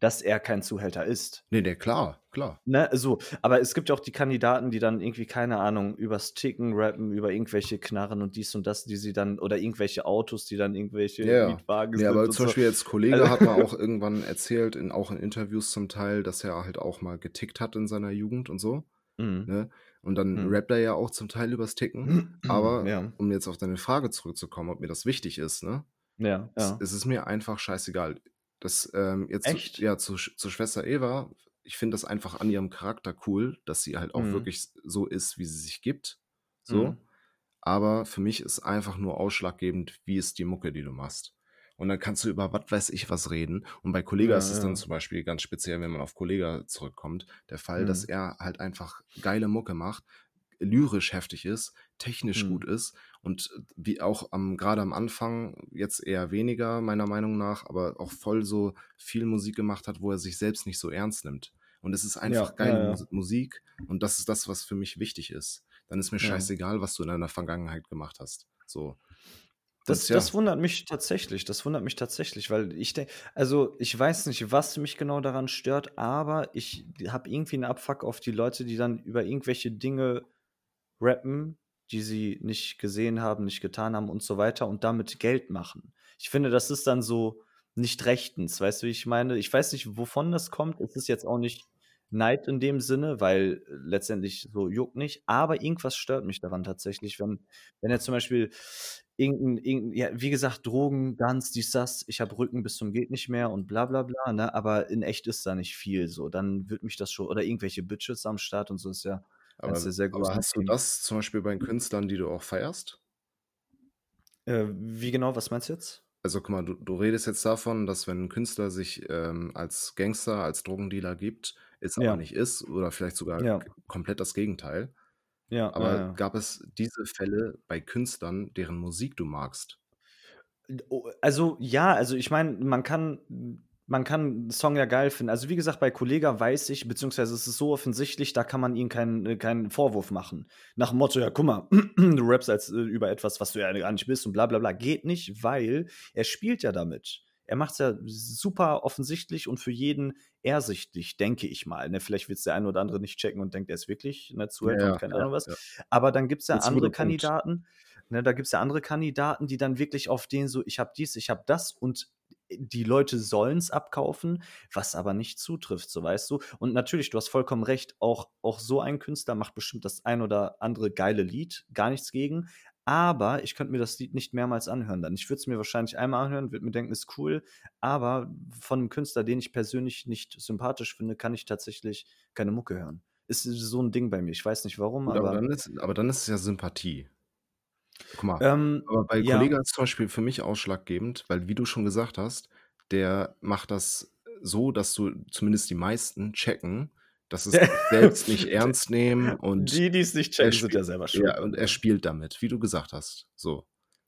dass er kein Zuhälter ist. Nee, nee, klar, klar. Ne, so, aber es gibt ja auch die Kandidaten, die dann irgendwie, keine Ahnung, übers Ticken rappen, über irgendwelche Knarren und dies und das, die sie dann, oder irgendwelche Autos, die dann irgendwelche Ja, Mietwagen sind. aber und zum so. Beispiel jetzt Kollege Also- hat mal auch irgendwann erzählt, in, auch in Interviews zum Teil, dass er halt auch mal getickt hat in seiner Jugend und so. Mhm. Ne? Und dann Mhm. rappt er ja auch zum Teil übers Ticken. Aber Ja, um jetzt auf deine Frage zurückzukommen, ob mir das wichtig ist, ne? ja, Es, ja. es ist mir einfach scheißegal. Das, ähm, jetzt Echt? Zu, ja, zu, zur Schwester Eva, ich finde das einfach an ihrem Charakter cool, dass sie halt auch Mhm. wirklich so ist, wie sie sich gibt. So. Mhm. Aber für mich ist einfach nur ausschlaggebend, wie ist die Mucke, die du machst. Und dann kannst du über was weiß ich was reden. Und bei Kollega Ja, ist es dann ja. zum Beispiel ganz speziell, wenn man auf Kollega zurückkommt, der Fall, dass Mhm. er halt einfach geile Mucke macht, lyrisch heftig ist, technisch Mhm. gut ist und wie auch am, gerade am Anfang, jetzt eher weniger, meiner Meinung nach, aber auch voll so viel Musik gemacht hat, wo er sich selbst nicht so ernst nimmt. Und es ist einfach Ja, geile ja, ja. Mus- Musik und das ist das, was für mich wichtig ist. Dann ist mir scheißegal, was du in deiner Vergangenheit gemacht hast. So. Das, Und ja. das wundert mich tatsächlich. Das wundert mich tatsächlich, weil ich denke, also ich weiß nicht, was mich genau daran stört, aber ich habe irgendwie einen Abfuck auf die Leute, die dann über irgendwelche Dinge rappen, die sie nicht gesehen haben, nicht getan haben und so weiter und damit Geld machen. Ich finde, das ist dann so nicht rechtens, weißt du, wie ich meine? Ich weiß nicht, wovon das kommt. Es ist jetzt auch nicht Neid in dem Sinne, weil letztendlich so juckt nicht, aber irgendwas stört mich daran tatsächlich, wenn wenn er zum Beispiel irgend 'n irgend ja, wie gesagt, Drogen, Guns, dies, das, ich habe Rücken bis zum geht nicht mehr und bla bla bla, ne? Aber in echt ist da nicht viel so. Dann würde mich das schon oder irgendwelche Bitches am Start und so ist ja Aber aber hast du das zum Beispiel bei Künstlern, die du auch feierst? Äh, wie genau, was meinst du jetzt? Also, guck mal, du du redest jetzt davon, dass wenn 'n Künstler sich, ähm, als Gangster, als Drogendealer gibt, es aber Ja. nicht ist oder vielleicht sogar Ja. komplett das Gegenteil. Ja, Aber ja. gab es diese Fälle bei Künstlern, deren Musik du magst? D o also, ja, also, ich meine, man kann man kann 'n Song ja geil finden. Also, wie gesagt, bei Kollegah weiß ich, beziehungsweise es ist so offensichtlich, da kann man ihm keinen äh, keinen Vorwurf machen. Nach dem Motto: „Ja, guck mal, du rappst als äh, über etwas, was du ja gar nicht bist und bla bla bla.“ Geht nicht, weil er spielt ja damit. Er macht's ja super offensichtlich und für jeden ersichtlich, denke ich mal, ne? Vielleicht wird's der eine oder andere nicht checken und denkt, er ist wirklich, ne, Ja, Zuhälter und ja, keine ja, Ahnung was. ja. Aber dann gibt's ja Ist 'n andere. Kandidaten, ne? Da gibt's ja andere Kandidaten, die dann wirklich auf den so: „Ich habe dies, ich habe das“ und die Leute sollen's abkaufen, was aber nicht zutrifft, so, weißt du? Und natürlich, du hast vollkommen recht, auch auch so ein Künstler macht bestimmt das ein oder andere geile Lied, gar nichts gegen, aber ich könnte mir das Lied nicht mehrmals anhören dann. Ich würde es mir wahrscheinlich einmal anhören, würde mir denken: „Ist cool“, aber von 'nem Künstler, den ich persönlich nicht sympathisch finde, kann ich tatsächlich keine Mucke hören. Ist so 'n Ding bei mir. Ich weiß nicht warum, aber aber dann ist aber dann ist es ja Sympathie. Guck mal, Ähm, aber bei ja. Kollegah ist zum Beispiel für mich ausschlaggebend, weil wie du schon gesagt hast, der macht das so, dass du zumindest die meisten checken, dass es selbst nicht ernst nehmen und Die, die's nicht er checken, sind ja selber schuld. ja, und er spielt damit, wie du gesagt hast, so.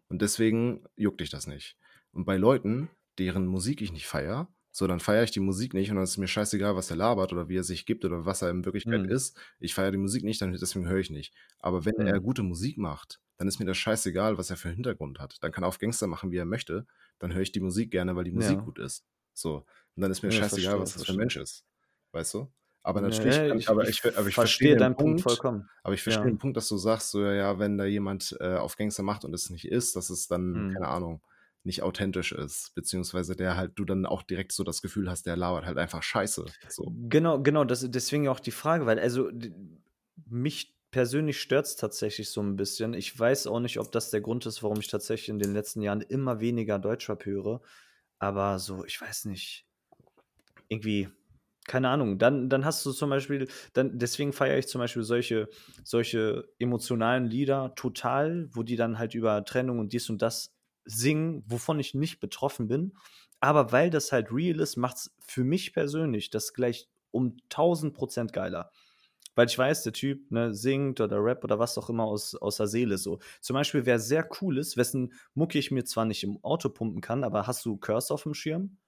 Und deswegen juckt dich das nicht. Und bei Leuten, deren Musik ich nicht feiere, so, dann feiere ich die Musik nicht und dann ist mir scheißegal, was er labert oder wie er sich gibt oder was er in Wirklichkeit Mhm. ist. Ich feiere die Musik nicht, dann deswegen höre ich nicht. Aber wenn er Mhm. gute Musik macht, dann ist mir das scheißegal, was er für 'n Hintergrund hat. Dann kann er auf Gangster machen, wie er möchte. Dann höre ich die Musik gerne, weil die Musik Ja. gut ist. So. Und dann ist mir Ja, scheißegal, verstehe, was das für 'n verstehe. Mensch ist. Weißt du? Aber natürlich kann ich aber ich aber ich verstehe verstehe deinen Punkt Punkt vollkommen. aber ich verstehe Ja. den Punkt, dass du sagst, so: „Ja, wenn da jemand, äh, auf Gangster macht und es nicht ist, dass es dann, Mhm. keine Ahnung, nicht authentisch ist, beziehungsweise der halt du dann auch direkt so das Gefühl hast, der labert halt einfach Scheiße“, so. Genau, genau, das deswegen auch die Frage, weil also mich persönlich stört's tatsächlich so 'n bisschen. Ich weiß auch nicht, ob das der Grund ist, warum ich tatsächlich in den letzten Jahren immer weniger Deutschrap höre, aber so, ich weiß nicht irgendwie, keine Ahnung. Dann dann hast du zum Beispiel dann deswegen feiere ich zum Beispiel solche solche emotionalen Lieder total, wo die dann halt über Trennung und dies und das singen, wovon ich nicht betroffen bin. Aber weil das halt real ist, macht's für mich persönlich das gleich um 1.000 % geiler. Weil ich weiß, der Typ, ne, singt oder rappt oder was auch immer aus aus der Seele so. Zum Beispiel, wer sehr cool ist, wessen Mucke ich mir zwar nicht im Auto pumpen kann, aber hast du Curse auf'm Schirm?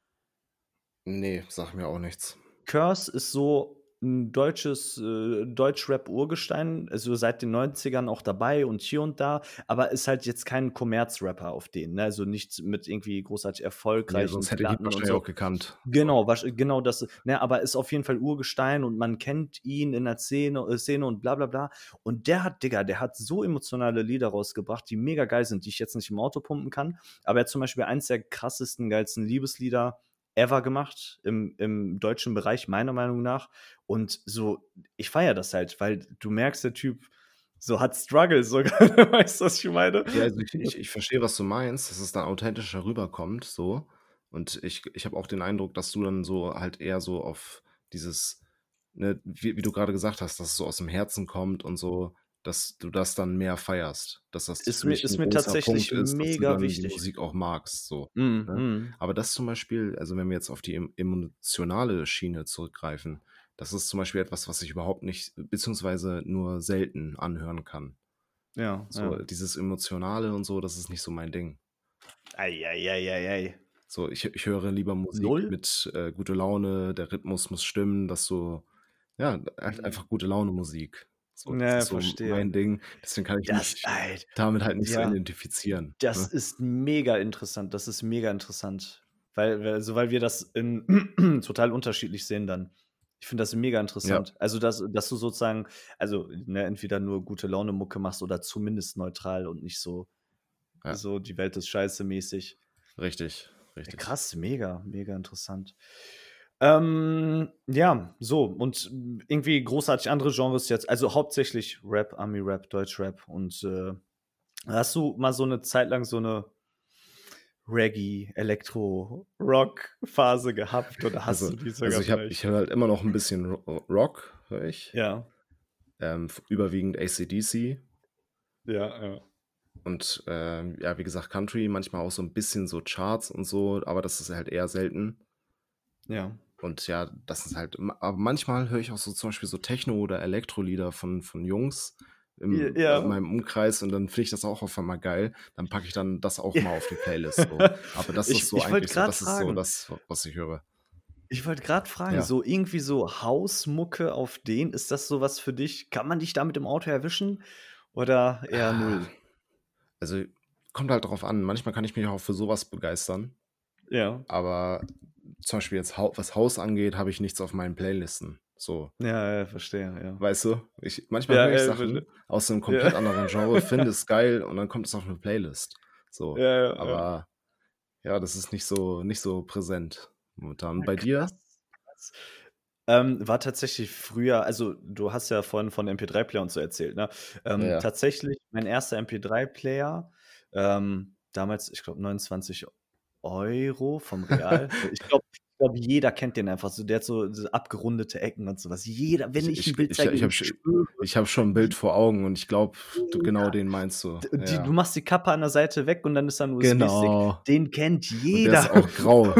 Ne, sagt mir auch nichts. Curse ist so 'n deutsches äh, Deutschrap-Urgestein, also seit den 90ern auch dabei und hier und da, aber ist halt jetzt kein Kommerz-Rapper auf den, ne? Also nichts mit irgendwie großartig erfolgreichen sonst hätte ich ihn Platten und wahrscheinlich auch so. gekannt. So. Genau, wahrsch genau das, ne, aber ist auf jeden Fall Urgestein und man kennt ihn in der Szene äh, Szene und bla bla bla. Und der hat Digga, der hat so emotionale Lieder rausgebracht, die mega geil sind, die ich jetzt nicht im Auto pumpen kann. Aber er hat zum Beispiel eins der krassesten, geilsten Liebeslieder ever gemacht im im deutschen Bereich, meiner Meinung nach. Und so, ich feiere das halt, weil du merkst, der Typ so hat Struggles sogar. Weißt du, was ich meine? Ja, also ich ich ich verstehe, was du meinst, dass es dann authentischer rüberkommt so. Und ich ich habe auch den Eindruck, dass du dann so halt eher so auf dieses, ne, wie wie du grade gesagt hast, dass es so aus'm Herzen kommt und so, dass du das dann mehr feierst. Dass das Ist mir ist mir tatsächlich Punkt ist, dass du mega dann die wichtig. Musik auch magst so, Mhm, ne? mhm. Aber das zum Beispiel also wenn wir jetzt auf die em emotionale Schiene zurückgreifen, das ist zum Beispiel etwas, was ich überhaupt nicht beziehungsweise nur selten anhören kann. Ja, So, ja. dieses Emotionale und so, das ist nicht so mein Ding. Ei, ei, ei, ei, ei. So, ich ich höre lieber Musik 0? mit, äh, gute Laune, der Rhythmus muss stimmen, dass du ja, Mhm. einfach gute Laune-Musik. So, das Ja, ist so verstehe. mein Ding. Deswegen kann ich Das mich ei damit halt nicht so ja. identifizieren, Das ne? ist mega interessant. Das ist mega interessant, weil also weil wir das in total unterschiedlich sehen dann. Ich finde das mega Ja. interessant. Also, dass dass du sozusagen also, ne, entweder nur Gute-Laune-Mucke machst oder zumindest neutral und nicht so Ja. so die Welt ist scheiße mäßig. Richtig, Ja, richtig. krass, mega, mega interessant. Ähm, ja, so. Und irgendwie großartig andere Genres jetzt. Also hauptsächlich Rap, Army-Rap, Deutsch-Rap. Und äh, hast du mal so eine Zeit lang so eine Reggae, Elektro, Rock-Phase gehabt oder hast Also, du die also sogar ich habe, höre halt immer noch ein bisschen Ro- Rock, höre ich. Ja, Ähm, überwiegend AC/DC ja, ja. und ähm, ja, wie gesagt, Country, manchmal auch so ein bisschen so Charts und so, aber das ist halt eher selten. Ja. Und ja, das ist halt, aber manchmal höre ich auch so zum Beispiel so Techno- oder Elektrolieder von, von Jungs im, Ja. in meinem Umkreis und dann finde ich das auch auf einmal geil. Dann packe ich dann das auch mal auf die Playlist. So. Aber das Ich- ist so eigentlich so, das ist so fragen. das, was ich höre. Ich wollte gerade fragen, Ja. so irgendwie so Hausmucke auf den, ist das sowas für dich? Kann man dich damit im Auto erwischen? Oder eher null? Also kommt halt drauf an. Manchmal kann ich mich auch für sowas begeistern. Ja. Aber zum Beispiel jetzt, was Haus angeht, habe ich nichts auf meinen Playlisten. So, Ja, ja, verstehe, ja. weißt du? Ich, manchmal Ja, höre ich äh, Sachen verstehe. aus einem komplett Ja. anderen Genre, finde es geil und dann kommt es auf eine Playlist. So. Ja, ja, ja. Aber ja, das ist nicht so, nicht so präsent momentan. Bei dir? Ähm, war tatsächlich früher, also du hast ja vorhin von MP3-Player und so erzählt, ne? Ähm, Ja, ja. tatsächlich mein erster MP3-Player, ähm, damals, ich glaube, 29 Euro vom Real. ich glaube, ich glaub, jeder kennt den einfach so. Der hat so, so abgerundete Ecken und sowas. Jeder, wenn Ich, ich, ein Bild ich, zeige, ich ich habe ich hab schon ein Bild vor Augen und ich glaube, genau Ja. den meinst du. D- Die, Ja. du machst die Kappe an der Seite weg und dann ist da ein USB-Stick. Genau. Den kennt Und der jeder. ist auch grau.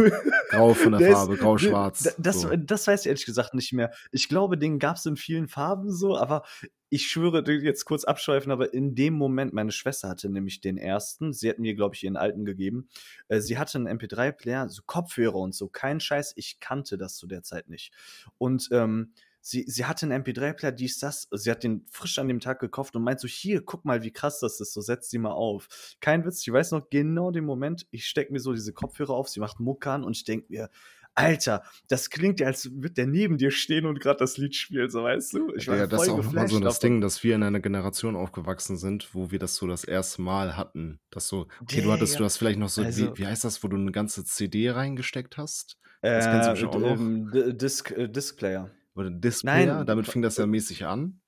Grau von der Der Farbe, grau-schwarz. Das, So. das weiß ich ehrlich gesagt nicht mehr. Ich glaube, den gab es in vielen Farben so, aber ich schwöre, jetzt kurz abschweifen, aber in dem Moment, meine Schwester hatte nämlich den ersten, sie hat mir, glaube ich, ihren alten gegeben. Äh, Sie hatte einen MP3-Player, so Kopfhörer und so, kein Scheiß, ich kannte das zu der Zeit nicht. Und ähm, sie, sie hatte einen MP3-Player, dies, das, sie hat den frisch an dem Tag gekauft und meint so, hier, guck mal, wie krass das ist, so setz die mal auf. Kein Witz, ich weiß noch genau den Moment, ich stecke mir so diese Kopfhörer auf, sie macht Mucke an und ich denke mir, Alter, das klingt ja, als würde der neben dir stehen und gerade das Lied spielen, so weißt du? Ich war Ja, das ist auch nochmal so das. Ding, dass wir in einer Generation aufgewachsen sind, wo wir das so das erste Mal hatten. Dass so, okay, du hattest, du Digga, hast vielleicht noch so, also- wie, wie heißt das, wo du eine ganze CD reingesteckt hast? Das kennst du Äh, bestimmt auch noch. ähm, Disc, äh, Discplayer. Oder Displayer? Nein, Damit fing das ja mäßig an.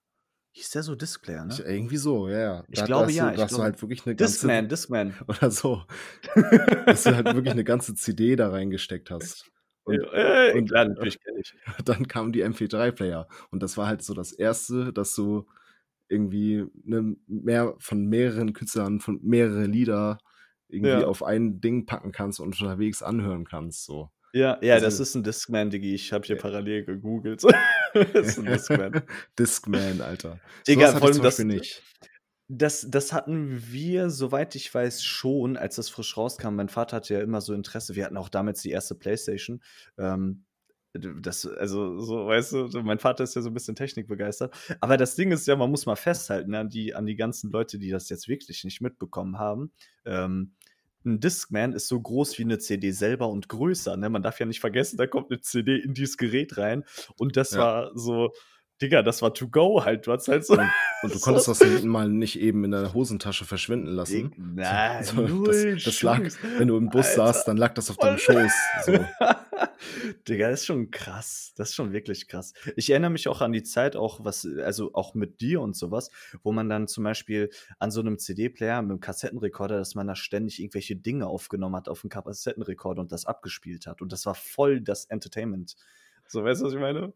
Hieß der so Discplayer, Ich, ne? irgendwie so, ja, ja. Ich Da- glaube, ja, Du, ich da hast du glaube- halt wirklich eine ganze. Discman, Discman. Oder so. dass du halt wirklich eine ganze CD da reingesteckt hast. Und äh, und- klar, natürlich kenne ich. dann kamen die MP3-Player. Und das war halt so das erste, dass du irgendwie ne, mehr von mehreren Künstlern, von mehrere Lieder irgendwie Ja. auf ein Ding packen kannst und unterwegs anhören kannst. So. Ja, ja, Also- das ist ein Discman, Diggi. Ich habe hier Ja. parallel gegoogelt. das ist ein Discman. Discman, Alter. Digga, hatte vor ich allem das, nicht. Das, das hatten wir, soweit ich weiß, schon, als das frisch rauskam. Mein Vater hatte ja immer so Interesse. Wir hatten auch damals die erste Playstation. Ähm, das, also, so, weißt du, mein Vater ist ja so ein bisschen technikbegeistert. Aber das Ding ist ja, man muss mal festhalten, ne, an die, an die ganzen Leute, die das jetzt wirklich nicht mitbekommen haben. Ähm, ein Discman ist so groß wie eine CD selber und größer. Ne? Man darf ja nicht vergessen, da kommt eine CD in dieses Gerät rein. Und das Ja. war so, Digga, das war to go halt. Du hast halt so. Und du so- konntest das hinten mal nicht eben in der Hosentasche verschwinden lassen. Nein, So, das, das lag, wenn du im Bus Alter. saßt, dann lag das auf deinem Schoß. So. Digga, das ist schon krass. Das ist schon wirklich krass. Ich erinnere mich auch an die Zeit, auch was, also auch mit dir und sowas, wo man dann zum Beispiel an so einem CD-Player mit einem Kassettenrekorder, dass man da ständig irgendwelche Dinge aufgenommen hat auf dem Kassettenrekorder und das abgespielt hat. Und das war voll das Entertainment. So, weißt du, was ich meine?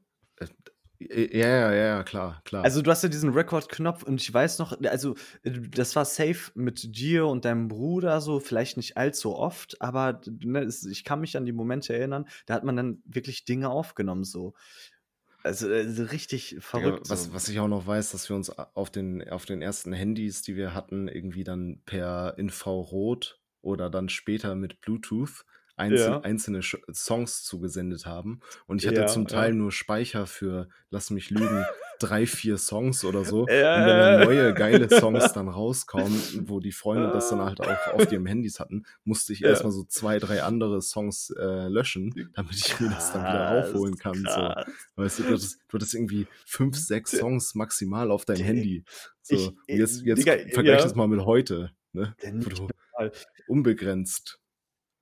Ja, ja, ja, klar, klar. Also du hast ja diesen Record-Knopf und ich weiß noch, also äh, das war safe mit dir und deinem Bruder so, vielleicht nicht allzu oft, aber ne, ich kann mich an die Momente erinnern, da hat man dann wirklich Dinge aufgenommen so. Also äh, so richtig verrückt. was, so. was ich auch noch weiß, dass wir uns auf den, auf den ersten Handys, die wir hatten, irgendwie dann per Infrarot oder dann später mit Bluetooth einzel Ja. einzelne Sch Songs zugesendet haben. Und ich hatte Ja, zum Teil nur Speicher für, lass mich lügen, drei, vier Songs oder so. Und wenn dann neue geile Songs dann rauskommen, wo die Freunde das dann halt auch auf ihren Handys hatten, musste ich erstmal so zwei, drei andere Songs äh, löschen, damit ich mir das dann wieder Krass, raufholen kann. So. Weißt du, du hattest, du hattest irgendwie fünf, sechs Songs maximal auf deinem Dig- Handy. So, ich- und jetzt, jetzt Digga, vergleich ja. das mal mit heute, ne? Unbegrenzt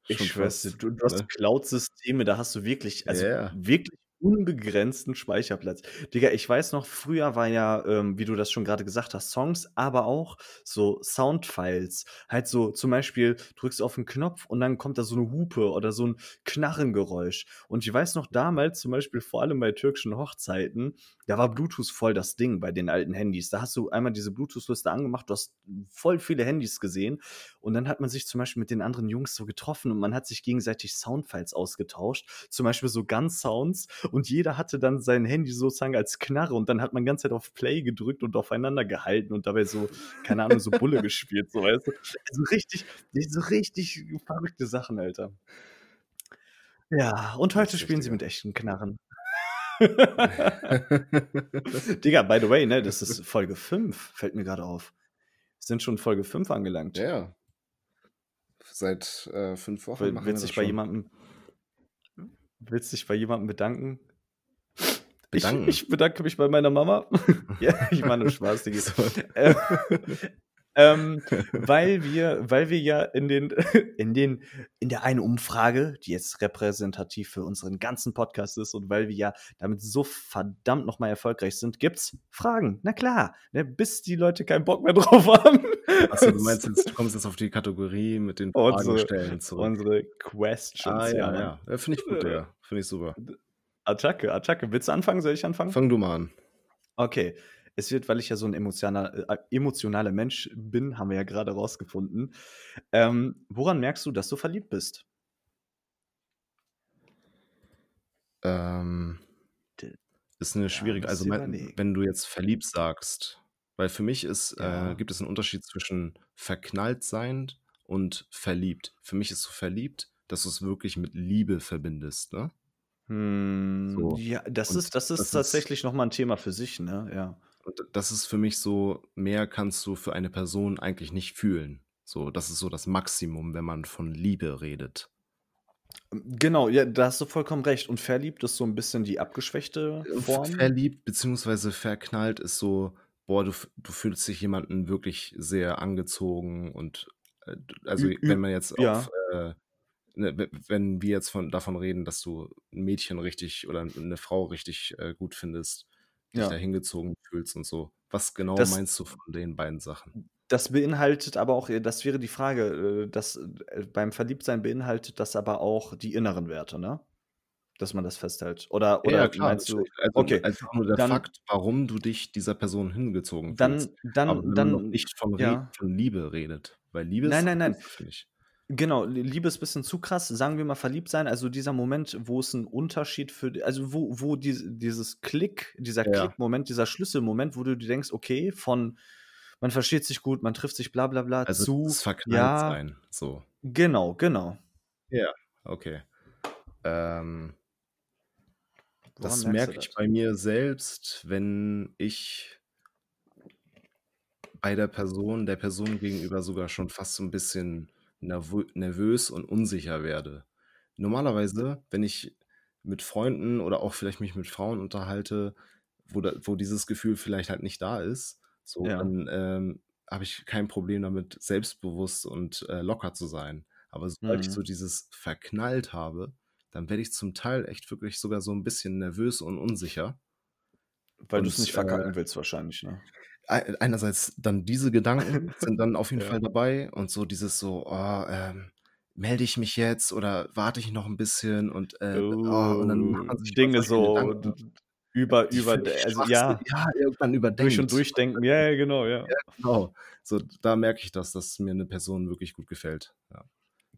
Ich schon fast, du du hast ne? Cloud-Systeme, da hast du wirklich also, Ja. wirklich unbegrenzten Speicherplatz. Digga, ich weiß noch, früher war ja, ähm, wie du das schon grade gesagt hast, Songs, aber auch so Soundfiles. Halt so zum Beispiel drückst du auf 'n Knopf und dann kommt da so 'ne Hupe oder so 'n Knarrengeräusch. Und ich weiß noch damals, zum Beispiel vor allem bei türkischen Hochzeiten, da war Bluetooth voll das Ding bei den alten Handys. Da hast du einmal diese Bluetooth-Liste angemacht, du hast voll viele Handys gesehen und dann hat man sich zum Beispiel mit den anderen Jungs so getroffen und man hat sich gegenseitig Soundfiles ausgetauscht, zum Beispiel so Gun-Sounds und jeder hatte dann sein Handy sozusagen als Knarre und dann hat man ganze Zeit auf Play gedrückt und aufeinander gehalten und dabei so, keine Ahnung, so Bulle gespielt, so, weißt du? Also, richtig so richtig verrückte Sachen, Alter. Ja, und heute spielen sie mit echten Knarren. Digga, by the way, ne, das ist Folge 5, fällt mir grade auf. Wir sind schon Folge 5 angelangt. Ja. Seit, äh, 5 Wochen Will machen wir das bei schon. jemandem willst dich bei jemandem bedanken? Ich ich bedanke mich bei meiner Mama. Ja, ich nur Spaß, Diggi. So. Äh, ähm, weil wir weil wir ja in den in den in der einen Umfrage, die jetzt repräsentativ für unseren ganzen Podcast ist und weil wir ja damit so verdammt noch mal erfolgreich sind, gibt's Fragen. Na klar, ne, bis die Leute keinen Bock mehr drauf haben. Ach so, du meinst jetzt du kommst jetzt auf die Kategorie mit den Fragen Unsere stellen zurück. unsere Questions, Ah, ja, ja, ja. Ja, finde ich gut, Digga. Finde ich super. Attacke, Attacke. Willst du anfangen? Soll ich anfangen? Fang du mal an. Okay. Es wird, weil ich ja so 'n emotional äh, emotionaler Mensch bin, haben wir ja grade rausgefunden. Ähm, woran merkst du, dass du verliebt bist? Ähm, ist 'ne Da schwierige musst also, du wenn du jetzt verliebt sagst weil für mich ist äh, Ja. gibt es 'n Unterschied zwischen verknallt sein und verliebt. Für mich ist so verliebt, dass du's wirklich mit Liebe verbindest, ne? Hm, So. ja, das Und ist das ist das tatsächlich noch mal 'n Thema für sich, ne? Ja. Und das ist für mich so mehr kannst du für eine Person eigentlich nicht fühlen. So, das ist so das Maximum, wenn man von Liebe redet. Genau, ja, da hast du vollkommen recht. Und verliebt ist so 'n bisschen die abgeschwächte Äh, Form? verliebt beziehungsweise verknallt ist so, boah, du du fühlst dich jemanden wirklich sehr angezogen und, äh, also, Ü wenn man jetzt ja. auf, äh ne, we wenn wir jetzt von davon reden, dass du 'n Mädchen richtig oder 'ne Frau richtig, äh, gut findest, dich da Ja. hingezogen fühlst und so. Was genau Das meinst du von den beiden Sachen? das beinhaltet aber auch äh, das wäre die Frage, äh, das äh, beim Verliebtsein beinhaltet das aber auch die inneren Werte, ne? Dass man das festhält. Oder Ja, ja, oder klar, meinst du. Also, okay, einfach nur der dann Fakt, warum du dich dieser Person hingezogen dann fühlst. Aber wenn dann man noch dann nicht von ja. von Liebe redet, weil Liebe Nein, ist nein, nein. ich. Genau, Liebe ist bisschen zu krass. Sagen wir mal verliebt sein, also, dieser Moment, wo es 'n Unterschied für also, wo wo dies dieses Klick dieser Ja. Klickmoment, dieser Schlüsselmoment, wo du dir denkst: „Okay, von man versteht sich gut, man trifft sich bla bla bla“ Also, zu dieses ja Verknalltsein, so. genau, genau. Ja, okay. Ähm das merke ich das? bei mir selbst, wenn ich bei der Person der Person gegenüber sogar schon fast so 'n bisschen nervö nervös und unsicher werde. Normalerweise, wenn ich mit Freunden oder auch vielleicht mich mit Frauen unterhalte, wo da wo dieses Gefühl vielleicht halt nicht da ist, so, Ja. dann, ähm, habe ich kein Problem damit, selbstbewusst und, äh, locker zu sein. Aber sobald ich so Mhm. dieses verknallt habe, dann werde ich zum Teil echt wirklich sogar so 'n bisschen nervös und unsicher. Weil du's Und, nicht äh verkacken willst wahrscheinlich, ne? ei einerseits dann diese Gedanken sind dann auf jeden Ja. Fall dabei und so dieses so: „Oh, ähm, melde ich mich jetzt oder warte ich noch 'n bisschen?“ Und, äh, oh, und dann macht Oh, man sich über Dinge so über über also, ja. ja, irgendwann Durch überdenkt. und durch denken. Ja, ja, genau, ja. Ja, genau. So, da merke ich das, dass mir 'ne Person wirklich gut gefällt, ja.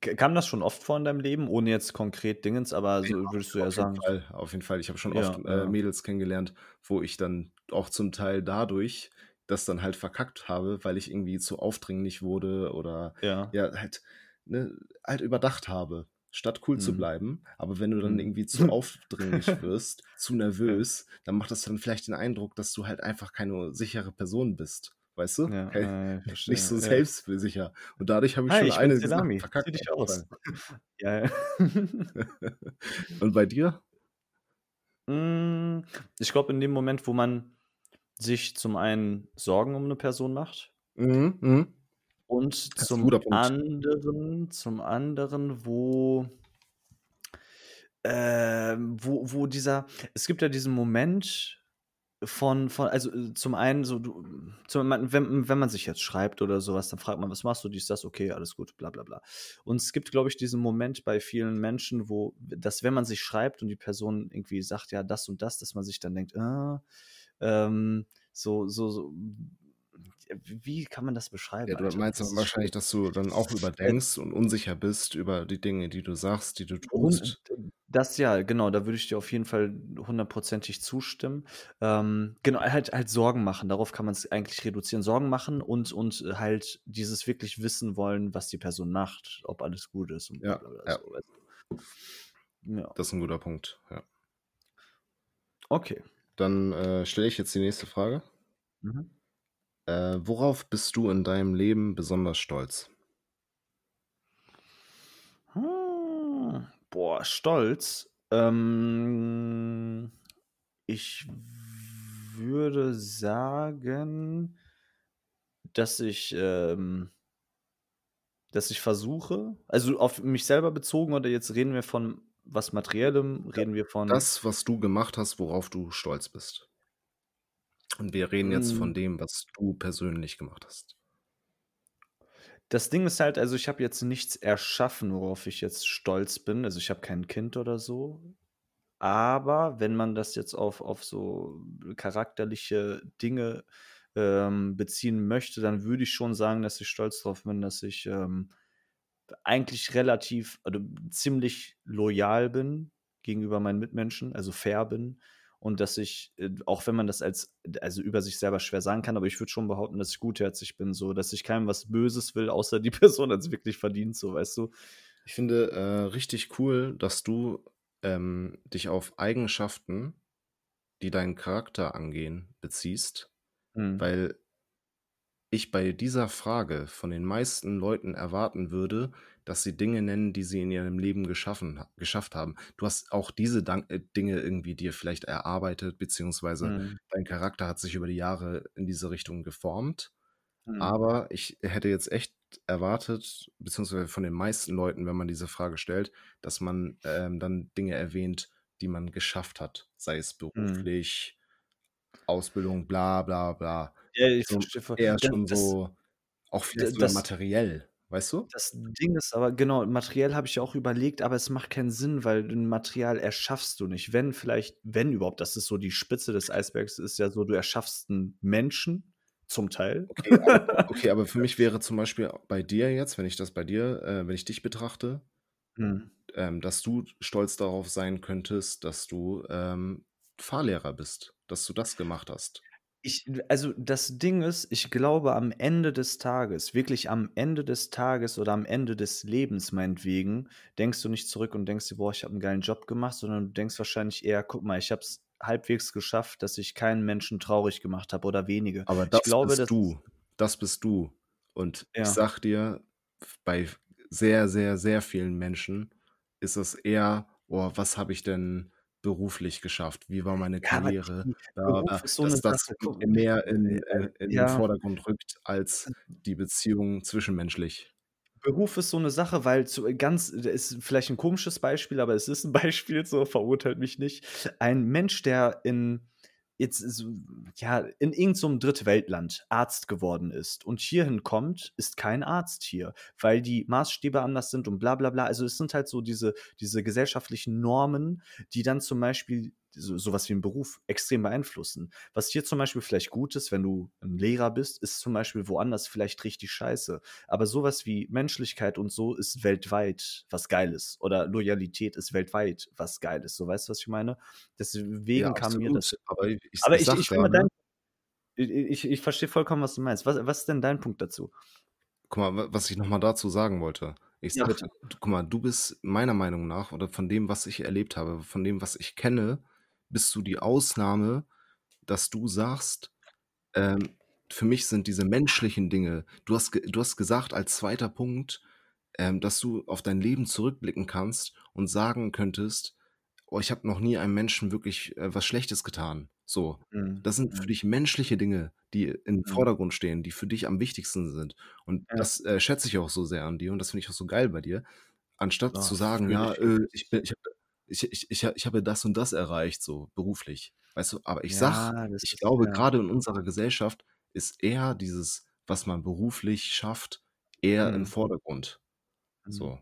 Kam das schon oft vor in deinem Leben, ohne jetzt konkret Dingens, aber Ja, so würdest du ja auf jeden sagen Fall, auf jeden Fall. Ich habe schon Ja, oft, äh, ja. Mädels kennengelernt, wo ich dann auch zum Teil dadurch das dann halt verkackt habe, weil ich irgendwie zu aufdringlich wurde oder Ja. ja, halt ne, halt überdacht habe, statt cool zu Mhm. bleiben. Aber wenn du dann Mhm. irgendwie zu aufdringlich wirst, zu nervös, dann macht das dann vielleicht den Eindruck, dass du halt einfach keine sichere Person bist, weißt du? Ja, ich verstehe, nicht so ja. selbstsicher. Und dadurch habe ich Hi, schon ich Selami. Zieh verkackt, dich aus. Ja, ja. Und bei dir? Hm, ich glaube, in dem Moment, wo man sich zum einen Sorgen um 'ne Person macht Mhm, mhm. Und Das zum anderen zum anderen, wo ähm, wo wo dieser es gibt ja diesen Moment von von also, äh, zum einen so du zum man wenn wenn man sich jetzt schreibt oder so was, dann fragt man: „Was machst du?“ Dies, das, „Okay, alles gut“, bla bla bla. Und es gibt, glaube ich, diesen Moment bei vielen Menschen, wo dass wenn man sich schreibt und die Person irgendwie sagt: „Ja, das und das“, dass man sich dann denkt: „Äh, ähm, so so so wie kann man das beschreiben, Ja, du Alter? meinst Das wahrscheinlich, dass du dann auch Äh überdenkst und unsicher bist über die Dinge, die du sagst, die du tust? das ja, genau, da würde ich dir auf jeden Fall hundertprozentig zustimmen. Ähm, genau, halt halt Sorgen machen, darauf kann man's eigentlich reduzieren. Sorgen machen und und halt dieses wirklich wissen wollen, was die Person macht, ob alles gut ist und Ja, ja. so? Ja. Das ist 'n guter Punkt, ja. Okay. Dann, äh, stelle ich jetzt die nächste Frage. Mhm. Äh, worauf bist du in deinem Leben besonders stolz? Hm, boah, stolz? Ähm, ich würde sagen dass ich, ähm dass ich versuche also, auf mich selber bezogen oder jetzt reden wir von was Materiellem? Reden wir von das, was du gemacht hast, worauf du stolz bist. Und wir reden jetzt von Hm. dem, was du persönlich gemacht hast. Das Ding ist halt also, ich habe jetzt nichts erschaffen, worauf ich jetzt stolz bin. Also, ich habe kein Kind oder so. Aber wenn man das jetzt auf auf so charakterliche Dinge, ähm, beziehen möchte, dann würde ich schon sagen, dass ich stolz drauf bin, dass ich, ähm, eigentlich relativ oder ziemlich loyal bin gegenüber meinen Mitmenschen, also, fair bin und dass ich, äh, auch wenn man das als also, über sich selber schwer sagen kann, aber ich würde schon behaupten, dass ich gutherzig bin, so, dass ich keinem was Böses will, außer die Person hat's wirklich verdient, so, weißt du? Ich finde, äh, richtig cool, dass du, ähm, dich auf Eigenschaften, die deinen Charakter angehen, beziehst, Mhm. weil ich bei dieser Frage von den meisten Leuten erwarten würde, dass sie Dinge nennen, die sie in ihrem Leben geschaffen ha geschafft haben. Du hast auch diese Dank äh, Dinge irgendwie dir vielleicht erarbeitet, beziehungsweise Mhm. dein Charakter hat sich über die Jahre in diese Richtung geformt. Mhm. Aber ich hätte jetzt echt erwartet, beziehungsweise von den meisten Leuten, wenn man diese Frage stellt, dass man, ähm, dann Dinge erwähnt, die man geschafft hat, sei es Mhm. beruflich, Ausbildung, bla bla bla. Ja, ich So verstehe eher schon das so auch vielleicht sogar das materiell, weißt du? das Ding ist aber genau, materiell habe ich ja auch überlegt, aber es macht keinen Sinn, weil 'n Material erschaffst du nicht. Wenn vielleicht wenn überhaupt, das ist so die Spitze des Eisbergs ist ja so, du erschaffst 'n Menschen zum Teil. Okay, aber okay, aber für mich wäre zum Beispiel bei dir jetzt, wenn ich das bei dir äh, wenn ich dich betrachte Mhm. ähm, dass du stolz darauf sein könntest, dass du, ähm, Fahrlehrer bist, dass du das gemacht hast. Ich also, das Ding ist, ich glaube, am Ende des Tages, wirklich am Ende des Tages oder am Ende des Lebens meinetwegen, denkst du nicht zurück und denkst dir: „Boah, ich habe 'n geilen Job gemacht“, sondern du denkst wahrscheinlich eher: „Guck mal, ich habe es halbwegs geschafft, dass ich keinen Menschen traurig gemacht habe oder wenige.“ Aber Ich das glaube, bist das du. Das bist du. Und ich Ja. sage dir, f bei sehr, sehr, sehr vielen Menschen ist es eher: „Oh, was habe ich denn beruflich geschafft? Wie war meine Ja, Karriere?“ die Bla Beruf bla, ist so dass das Sache. mehr äh, in äh, äh, in den ja. Vordergrund rückt als die Beziehung zwischenmenschlich. Beruf ist so 'ne Sache, weil zu ganz ist vielleicht 'n komisches Beispiel, aber es ist 'n Beispiel so, verurteilt mich nicht. Ein Mensch, der in jetzt so ja, in irgend so Drittweltland Arzt geworden ist und hierhin kommt, ist kein Arzt hier, weil die Maßstäbe anders sind und bla bla bla. Also, es sind halt so diese diese gesellschaftlichen Normen, die dann zum Beispiel so so was wie 'n Beruf extrem beeinflussen. Was hier zum Beispiel vielleicht gut ist, wenn du 'n Lehrer bist, ist zum Beispiel woanders vielleicht richtig scheiße. Aber so was wie Menschlichkeit und so ist weltweit was Geiles oder Loyalität ist weltweit was Geiles. So, weißt du, was ich meine? Ja, Deswegen kam mir das Aber ich aber ich ich dein i i ich ich verstehe vollkommen, was du meinst. Was was ist denn dein Punkt dazu? Guck mal, wa was ich noch mal dazu sagen wollte. Ich Ja, sage d guck mal, du bist meiner Meinung nach oder von dem, was ich erlebt habe, von dem, was ich kenne, bist du die Ausnahme, dass du sagst, ähm: „Für mich sind diese menschlichen Dinge“ du hast ge du hast gesagt als 2. Punkt, ähm, dass du auf dein Leben zurückblicken kannst und sagen könntest: oh, ich habe noch nie einem Menschen wirklich, äh, was Schlechtes getan, so. Mhm, Das sind für mhm. dich menschliche Dinge, die im Mhm. Vordergrund stehen, die für dich am wichtigsten sind. Und Ja. das, äh, schätze ich auch so sehr an dir und das finde ich auch so geil bei dir. Anstatt Oh, zu sagen: „Ja, ich äh, ich bin ja. ich habe ich ich ich ich habe das und das erreicht so beruflich“, weißt du? Aber ich sage, Ja, das ich ist glaube, ja. grade in unserer Gesellschaft ist eher dieses, was man beruflich schafft, eher im Mhm. Vordergrund. Mhm. So.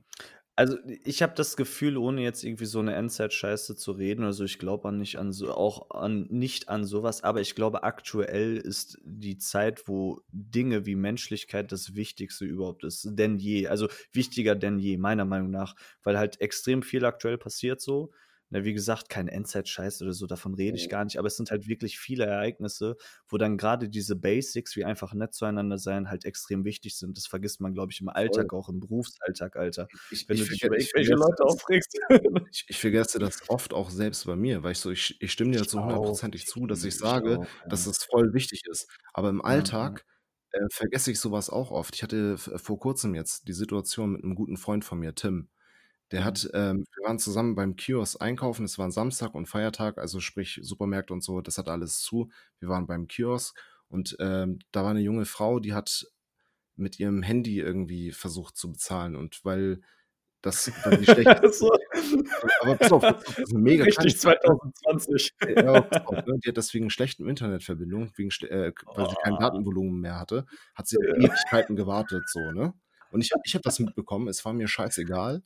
Also, ich habe das Gefühl, ohne jetzt irgendwie so 'ne Endzeitscheiße zu reden also, ich glaube an nicht an so auch an nicht an so was, aber ich glaube, aktuell ist die Zeit, wo Dinge wie Menschlichkeit das Wichtigste überhaupt ist denn je. Also, wichtiger denn je, meiner Meinung nach, weil halt extrem viel aktuell passiert so. Ne, wie gesagt, kein Endzeitscheiß oder so, davon rede ich Mhm. gar nicht, aber es sind halt wirklich viele Ereignisse, wo dann grade diese Basics wie einfach nett zueinander sein halt extrem wichtig sind. Das vergisst man, glaube ich, im Voll. Alltag, auch im Berufsalltag, Alter, Ich wenn ich du dich über irgendwelche vergesse Leute das aufregst. ich ich vergesse das oft auch selbst bei mir, weil ich so ich ich stimme dir Ich zu auch, hundertprozentig zu, dass ich sage, auch, dass ja. es voll wichtig ist. Aber im. Alltag, äh, vergesse ich so was auch oft. Ich hatte v vor Kurzem jetzt die Situation mit 'nem guten Freund von mir, Tim. Der Mhm. hat ähm, wir waren zusammen beim Kiosk einkaufen. Es war 'n Samstag und Feiertag, also sprich Supermärkte und so, das hatte alles zu. Wir waren beim Kiosk und, ähm, da war 'ne junge Frau, die hat mit ihrem Handy irgendwie versucht zu bezahlen und weil das weil sie schlecht So. aber pass auf, das ist 'ne mega Richtig Kleinigkeit, ne? 2020. Äh, ja, auf, ne? Die hat das wegen schlechtem Internetverbindung, wegen äh, weil sie kein Oh. Datenvolumen mehr hatte, hat sie Ja. Ewigkeiten gewartet so, ne? Und ich ich habe das mitbekommen, es war mir scheißegal.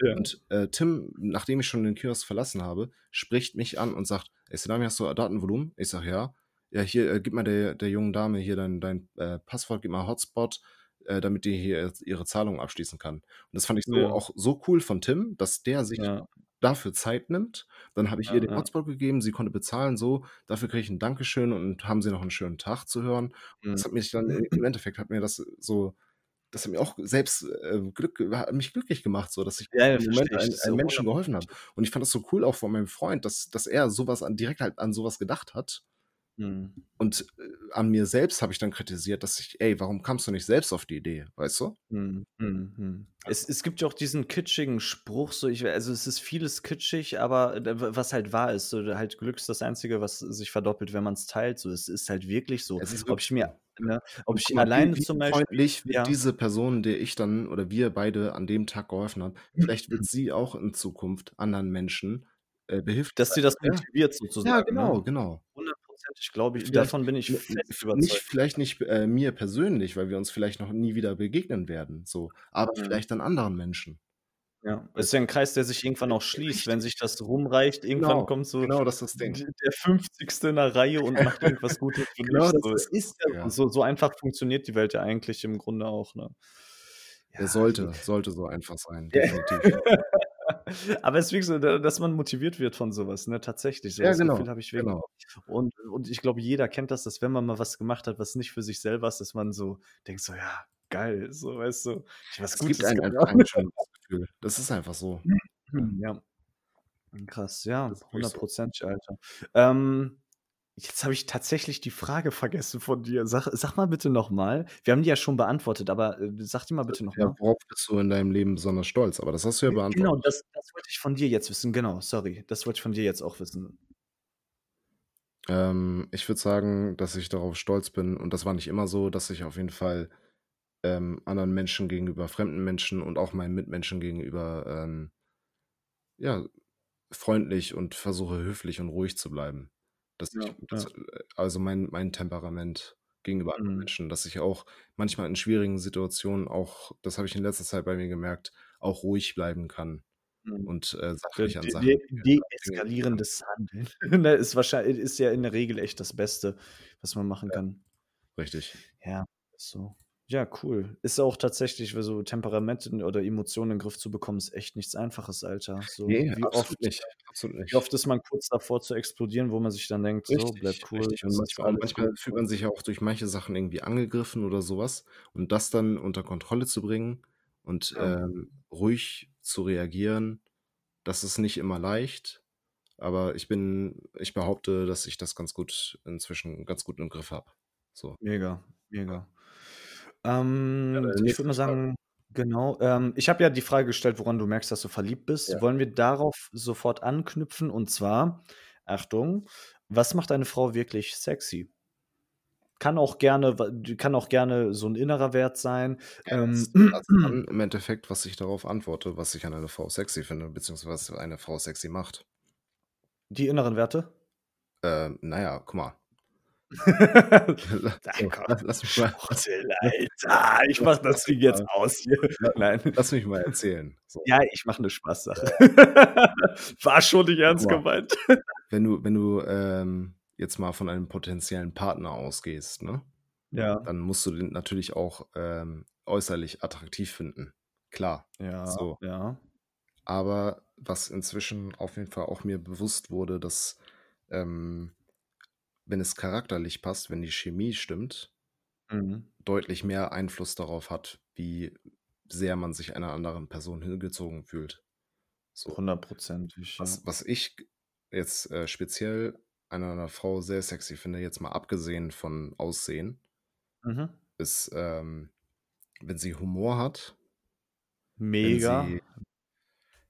Ja. Und, äh, Tim, nachdem ich schon den Kiosk verlassen habe, spricht mich an und sagt: „Ey Salami, hast du Datenvolumen?“ Ich sage: „Ja.“ „Ja, hier, äh, gib mal der der jungen Dame hier dein dein, äh, Passwort, gib mal Hotspot, äh, damit die hier ihre Zahlung abschließen kann.“ Und das fand ich so Ja. auch so cool von Tim, dass der sich Ja. dafür Zeit nimmt. Dann habe ich ihr den. Hotspot gegeben, sie konnte bezahlen so. Dafür kriege ich 'n Dankeschön und haben Sie noch 'n schönen Tag zu hören. Und Mhm. das hat mich dann im Endeffekt hat mir das so das hat mir auch selbst, äh, Glück hat mich glücklich gemacht, so, dass ich Ja, ja, im Moment einem so Menschen geholfen habe. Und ich fand das so cool auch von meinem Freund, dass dass er so was an direkt halt an so was gedacht hat. Mhm. Und, äh, an mir selbst habe ich dann kritisiert, dass ich: „Ey, warum kamst du nicht selbst auf die Idee?“ Weißt du? Mhm, mhm, mhm. Es Also es gibt ja auch diesen kitschigen Spruch, so ich also, es ist vieles kitschig, aber was halt wahr ist, so halt Glück ist das Einzige, was sich verdoppelt, wenn man's teilt, so. Es ist halt wirklich so. Es ist Ob ich mir ne, ob ich alleine wie zum Beispiel freundlich ja. diese Person, der ich dann oder wir beide an dem Tag geholfen haben vielleicht wird sie auch in Zukunft anderen Menschen, äh, behilflich Dass sie das motiviert Ja, sozusagen, ne? genau, Hundertprozentig, glaube ich davon bin ich fest f nicht überzeugt. vielleicht nicht, äh, mir persönlich, weil wir uns vielleicht noch nie wieder begegnen werden, so, aber Mhm. vielleicht dann anderen Menschen. Ja, ist Weißt ja du? 'n Kreis, der sich irgendwann auch schließt, wenn sich das rumreicht. Irgendwann Genau, kommt so genau das ist das der 50. in 'ner Reihe und macht irgendwas Gutes für Genau dich, das so. ist Ist es, ja ja. so so einfach funktioniert die Welt ja eigentlich im Grunde auch, ne? Ja, Ja, die sollte sollte so einfach sein, Ja. definitiv. Aber es ist wirklich so, da dass man motiviert wird von so was, ne, tatsächlich. So Ja, das genau, Gefühl habe ich wirklich genau. Und und ich glaube, jeder kennt das, dass wenn man mal was gemacht hat, was nicht für sich selber ist, dass man so denkt so: „Ja, geil“, so, weißt du? Ich was Es gibt getan. einfach ein schönes Gefühl. Das ist einfach so. Ja. Krass, ja, hundertprozentig, Alter. Ähm, jetzt habe ich tatsächlich die Frage vergessen von dir. Sag sag mal bitte noch mal. Wir haben die ja schon beantwortet, aber, äh, sag die mal bitte noch Ja, worauf bist du in deinem Leben besonders stolz? Aber das hast du ja G genau, beantwortet. das das wollte ich von dir jetzt wissen. Genau, sorry. Das wollte ich von dir jetzt auch wissen. Ähm, ich würde sagen, dass ich darauf stolz bin und das war nicht immer so, dass ich auf jeden Fall, ähm, anderen Menschen gegenüber fremden Menschen und auch meinen Mitmenschen gegenüber, ähm ja, freundlich und versuche, höflich und ruhig zu bleiben. Dass ich Ja, das ja. äh, also, mein mein Temperament gegenüber anderen Mhm. Menschen, dass ich auch manchmal in schwierigen Situationen auch das habe ich in letzter Zeit bei mir gemerkt, auch ruhig bleiben kann Mhm. und, äh, De sachlich an de Sachen de gehe an Dinge gehen kann. deeskalierendes Handeln, ne, ist wahrschei ist ja in der Regel echt das Beste, was man machen Ja. kann. Richtig. Ja, so. Ja, cool. Ist auch tatsächlich weil so Temperamente oder Emotionen in 'n Griff zu bekommen, ist echt nichts Einfaches, Alter. So, Ne, wie oft absolut nicht, absolut wie nicht. oft ist man kurz davor zu explodieren, wo man sich dann denkt: „So, bleib Richtig, cool, richtig. Und manchmal manchmal gut“, fühlt man sich ja auch durch manche Sachen irgendwie angegriffen oder so was und das dann unter Kontrolle zu bringen und, Ja. ähm, ruhig zu reagieren, das ist nicht immer leicht, aber ich bin ich behaupte, dass ich das ganz gut inzwischen ganz gut im Griff habe, so. Mega, mega. Ja, Ähm, deine ich würde mal sagen Genau, ähm, ich habe ja die Frage gestellt, woran du merkst, dass du verliebt bist. Ja. Wollen wir darauf sofort anknüpfen? Und zwar, Achtung, was macht eine Frau wirklich sexy? Kann auch gerne kann auch gerne so 'n innerer Wert sein. Ja, Ähm das das im Endeffekt, was ich darauf antworte, was ich an einer Frau sexy finde, beziehungsweise was eine Frau sexy macht. Die inneren Werte? Ähm, na ja, guck mal. Komm, lass lass mich mal Alter, ich mache das Ding jetzt aus hier. Nein. lass mich mal erzählen, so. Ja, ich mache 'ne Spaßsache. War schon nicht ernst mal. gemeint. Wenn du wenn du, ähm, jetzt mal von einem potenziellen Partner ausgehst, ne? Ja. Dann musst du den natürlich auch, ähm, äußerlich attraktiv finden. Klar, Ja, so. ja. Aber was inzwischen auf jeden Fall auch mir bewusst wurde, dass, ähm, wenn es charakterlich passt, wenn die Chemie stimmt Mhm. deutlich mehr Einfluss darauf hat, wie sehr man sich einer anderen Person hingezogen fühlt. So. Hundertprozentig, ja. Was was ich jetzt, äh, speziell an einer Frau sehr sexy finde, jetzt mal abgesehen von Aussehen Mhm. ist, ähm, wenn sie Humor hat wenn Mega. sie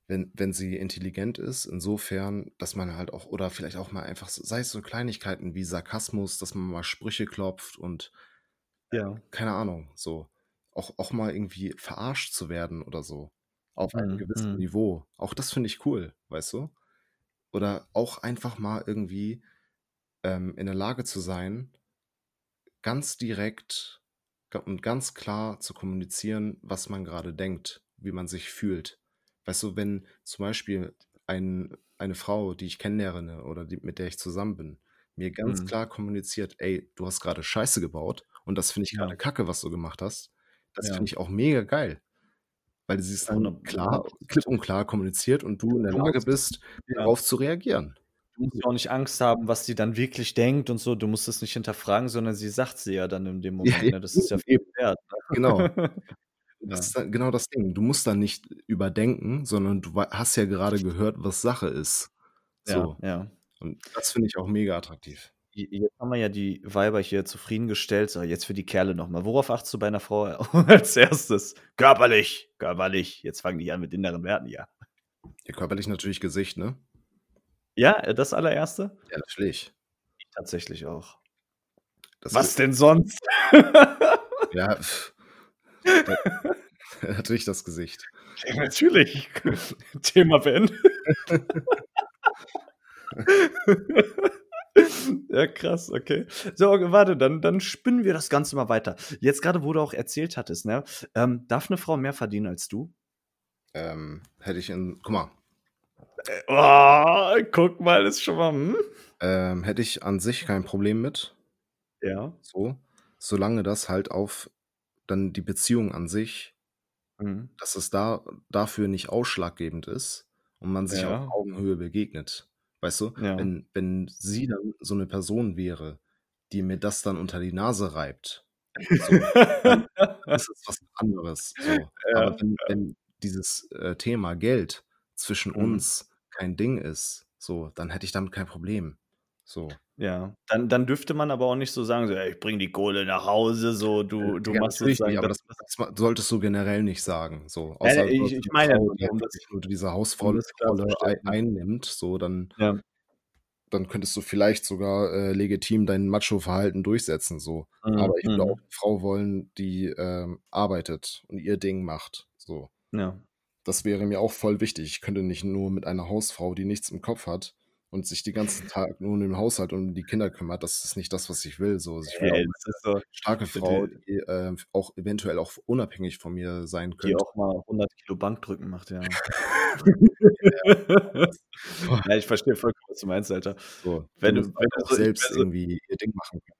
wenn wenn sie intelligent ist, insofern, dass man halt auch oder vielleicht auch mal einfach s sei es so Kleinigkeiten wie Sarkasmus, dass man mal Sprüche klopft und, Ja. keine Ahnung, so auch auch mal irgendwie verarscht zu werden oder so auf einem Mhm, gewissen mhm. Niveau. Auch das finde ich cool, weißt du? Oder auch einfach mal irgendwie, ähm, in der Lage zu sein, ganz direkt und ganz klar zu kommunizieren, was man grade denkt, wie man sich fühlt. Weißt du, wenn zum Beispiel ein eine Frau, die ich kennenlerne oder die mit der ich zusammen bin, mir ganz Mhm. klar kommuniziert: „Ey, du hast grade Scheiße gebaut und das finde ich Ja. Kacke, was du gemacht hast.“ Das Ja. finde ich auch mega geil. Weil sie es dann klar klipp und klar kommuniziert und du in der Lage bist, ja. darauf zu reagieren. Du musst ja auch nicht Angst haben, was die dann wirklich denkt und so. Du musst es nicht hinterfragen, sondern sie sagt's dir ja dann in dem Ja, Moment, ne? Das ist ja viel wert, Genau. Das Ja. ist genau das Ding. Du musst dann nicht überdenken, sondern du hast ja gerade gehört, was Sache ist. Ja, So. ja. Und das finde ich auch mega attraktiv. Jetzt haben wir ja die Weiber hier zufriedengestellt. So, jetzt für die Kerle noch mal. Worauf achtest du bei 'ner Frau als 1.? Körperlich, körperlich. Jetzt fangen die an mit inneren Werten, ja. Ja, körperlich natürlich Gesicht, ne? Ja, äh, das Allererste? Ja, natürlich. Ich tatsächlich auch. Das Was denn sonst? Ja, da natürlich das Gesicht. Ja, natürlich. Thema beendet. Ja, krass, okay. So, warte, dann dann spinnen wir das Ganze mal weiter. Jetzt grade, wo du auch erzählt hattest, ne, ähm, darf 'ne Frau mehr verdienen als du? Ähm, hätte ich in guck mal Äh, oh, guck mal, ist schon mal hm? ähm, hätte ich an sich kein Problem mit. Ja. So, solange das halt auf dann die Beziehung an sich Mhm. dass es da dafür nicht ausschlaggebend ist und man sich auf Ja. Augenhöhe begegnet. Weißt du? Ja. Wenn wenn sie dann so 'ne Person wäre, die mir das dann unter die Nase reibt, so, dann ist es was anderes, so. Ja, Aber wenn wenn dieses, äh, Thema Geld zwischen Mhm. uns kein Ding ist, so, dann hätte ich damit kein Problem, so. Ja, dann dann dürfte man aber auch nicht so sagen, so: „Ey, ich bringe die Kohle nach Hause“, so, Äh, du du ja, machst sozusagen nicht, aber das das solltest du generell nicht sagen, so. Außer du ich ich 'ne meine Frau, nur, die um das wirklich nur diese um Hausfrau das Rolle ei klarzustellen. einnimmt, so, dann Ja. dann könntest du vielleicht sogar, äh, legitim dein Macho-Verhalten durchsetzen, so. Mhm, Aber ich würde auch mhm. 'ne Frau wollen, die, ähm, arbeitet und ihr Ding macht, so. Ja. Das wäre mir auch voll wichtig. Ich könnte nicht nur mit einer Hausfrau, die nichts im Kopf hat und sich den ganzen Tag nur um den Haushalt und um die Kinder kümmert. Das ist nicht das, was ich will, so. Also, ich will auch Ey, 'ne das ist so starke Frau, die die, äh, auch eventuell auch unabhängig von mir sein Die könnte. auch mal 100 Kilo Bankdrücken macht, ja. Ja, ich verstehe vollkommen, was du meinst, Alter. So, die Wenn du wenn du so selbst irgendwie ihr Ding machen können.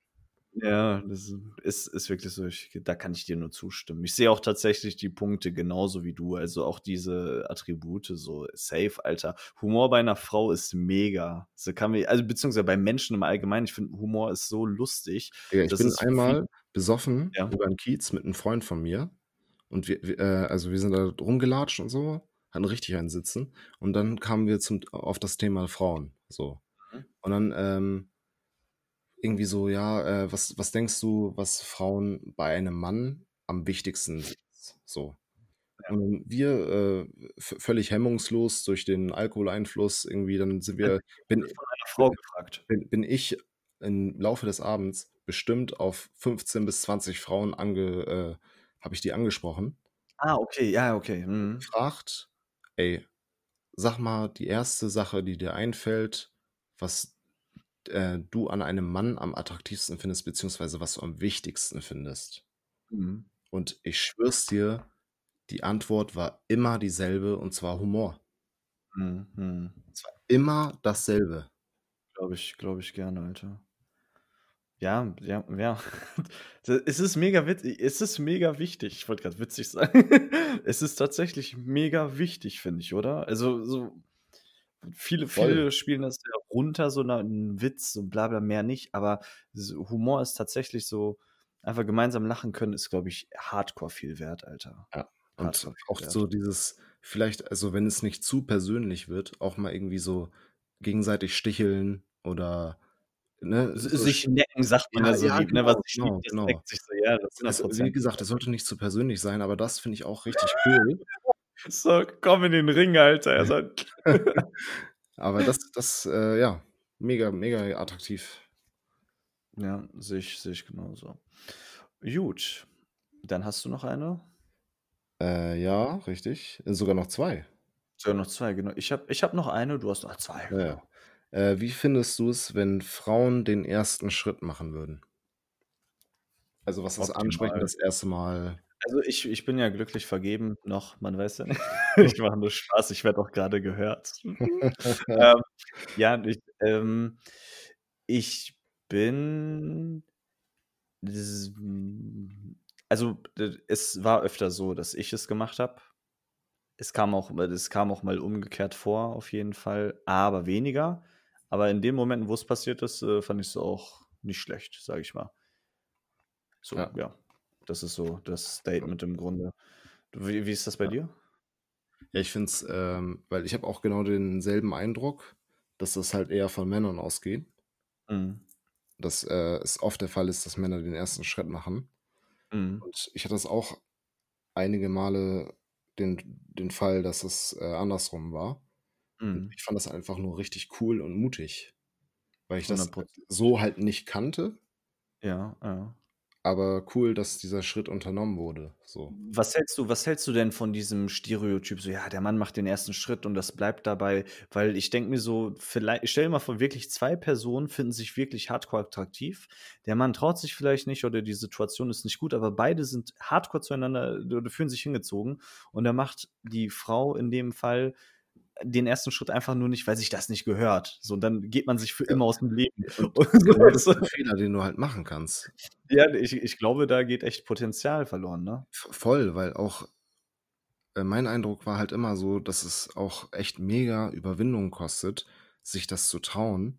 Ja, das ist ist wirklich so. Ich da kann ich dir nur zustimmen. Ich sehe auch tatsächlich die Punkte genauso wie du. Also, auch diese Attribute so safe, Alter. Humor bei 'ner Frau ist mega. So kann mi also, beziehungsweise bei Menschen im Allgemeinen. Ich finde, Humor ist so lustig. Digga, ich Das bin einmal viele besoffen Ja. über 'n Kiez mit 'nem Freund von mir und wir wir äh, also, wir sind da rumgelatscht und so, hatten richtig einen Sitzen und dann kamen wir zum auf das Thema Frauen, so. Mhm. Und dann, ähm, irgendwie so: „Ja, äh, was was denkst du, was Frauen bei einem Mann am wichtigsten ist?“ So. Und wir, äh, völlig hemmungslos durch den Alkoholeinfluss irgendwie, dann sind wir bin bin bin ich im Laufe des Abends bestimmt auf 15 bis 20 Frauen ange äh, habe ich die angesprochen. Ah, okay, ja, okay. Mhm. Gefragt: „Ey, sag mal die erste Sache, die dir einfällt, was, äh, du an einem Mann am attraktivsten findest, beziehungsweise was du am wichtigsten findest?“ Mhm. Und ich schwöre es dir, die Antwort war immer dieselbe, und zwar Humor. Mhm. Es war immer dasselbe. Glaube ich glaube ich gerne, Alter. Ja, ja, ja. es ist mega wit es ist mega wichtig. Ich wollte grad witzig sagen. Es ist tatsächlich mega wichtig, finde ich, oder? Also, so viele Voll. viele spielen das ja runter, so 'ne 'n Witz, so bla bla, mehr nicht, aber Humor ist tatsächlich so einfach gemeinsam lachen können, ist, glaube ich, Hardcore viel wert, Alter. Ja, und Hardcore auch wert. so dieses vielleicht also, wenn es nicht zu persönlich wird, auch mal irgendwie so gegenseitig sticheln oder, ne, so sich necken, sagt man ja, so ja, lieb, ne? Was genau, liebt, genau, das genau. neckt sich so, ja, Es wie 100 gesagt, es sollte nicht zu persönlich sein, aber das finde ich auch richtig cool. So: „Komm in den Ring, Alter.“ Er so Aber das das, äh, ja, mega, mega attraktiv. Ja, sehe ich sehe ich genauso. Gut, dann hast du noch eine? Äh, ja, richtig. Sogar noch 2. Sogar noch 2, genau. Ich habe ich habe noch eine, du hast noch 2, Ja. Äh, wie findest du's, wenn Frauen den ersten Schritt machen würden? Also, was ist ansprechen Optimal. das erste Mal? Also, ich ich bin ja glücklich vergeben noch, man weiß ja nicht. Ich mache nur Spaß, ich werde auch grade gehört. Ähm, ja, ich ähm, ich bin also, es war öfter so, dass ich es gemacht habe. Es kam auch mal es kam auch mal umgekehrt vor auf jeden Fall, aber weniger. Aber in den Momenten, wo es passiert ist, äh, fand ich's auch nicht schlecht, sage ich mal. So, Ja. ja. Das ist so das Statement im Grunde. Wie wie ist das bei Ja. dir? Ja, ich finde es, ähm weil ich habe auch genau denselben Eindruck, dass das halt eher von Männern ausgeht. Mhm. Dass, äh, es oft der Fall ist, dass Männer den ersten Schritt machen. Mhm. Und ich hatte das auch einige Male den den Fall, dass es, äh, andersrum war. Mhm. ich fand das einfach nur richtig cool und mutig, weil ich das 100 %. so halt nicht kannte. Ja, ja. Aber cool, dass dieser Schritt unternommen wurde, so. Was hältst du was hältst du denn von diesem Stereotyp so: „Ja, der Mann macht den ersten Schritt und das bleibt dabei?“ Weil ich denke mir so, viellei stell dir mal vor, wirklich 2 Personen finden sich wirklich Hardcore attraktiv. Der Mann traut sich vielleicht nicht oder die Situation ist nicht gut, aber beide sind Hardcore zueinander oder fühlen sich hingezogen. Und dann macht die Frau in dem Fall den ersten Schritt einfach nur nicht, weil sich das nicht gehört. So, und dann geht man sich für Ja. immer Leben. Und so, genau das ist du? 'n Fehler, den du halt machen kannst. Ja, ich ich glaube, da geht echt Potenzial verloren, ne? Voll, weil auch äh, mein Eindruck war halt immer so, dass es auch echt mega Überwindung kostet, sich das zu trauen,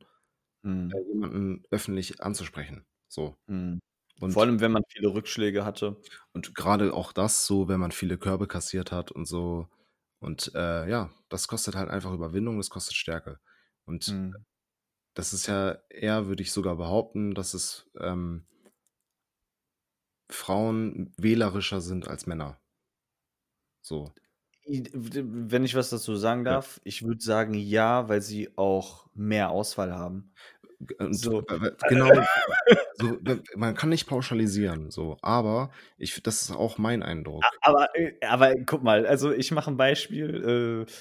äh, Mhm. jemanden öffentlich anzusprechen, so. Mhm. Und Vor allem, wenn man viele Rückschläge hatte. und grade auch das so, wenn man viele Körbe kassiert hat und so. Und, äh, ja, das kostet halt einfach Überwindung, das kostet Stärke. Und Mhm. das ist ja eher, würde ich sogar behaupten, dass es, ähm Frauen wählerischer sind als Männer. So. Wenn ich was dazu sagen Ja. darf, ich würde sagen, ja, weil sie auch mehr Auswahl haben. Und So. genau, so, man kann nicht pauschalisieren, so, aber ich das ist auch mein Eindruck. Aber äh, aber guck mal, also, ich mache 'n Beispiel, äh,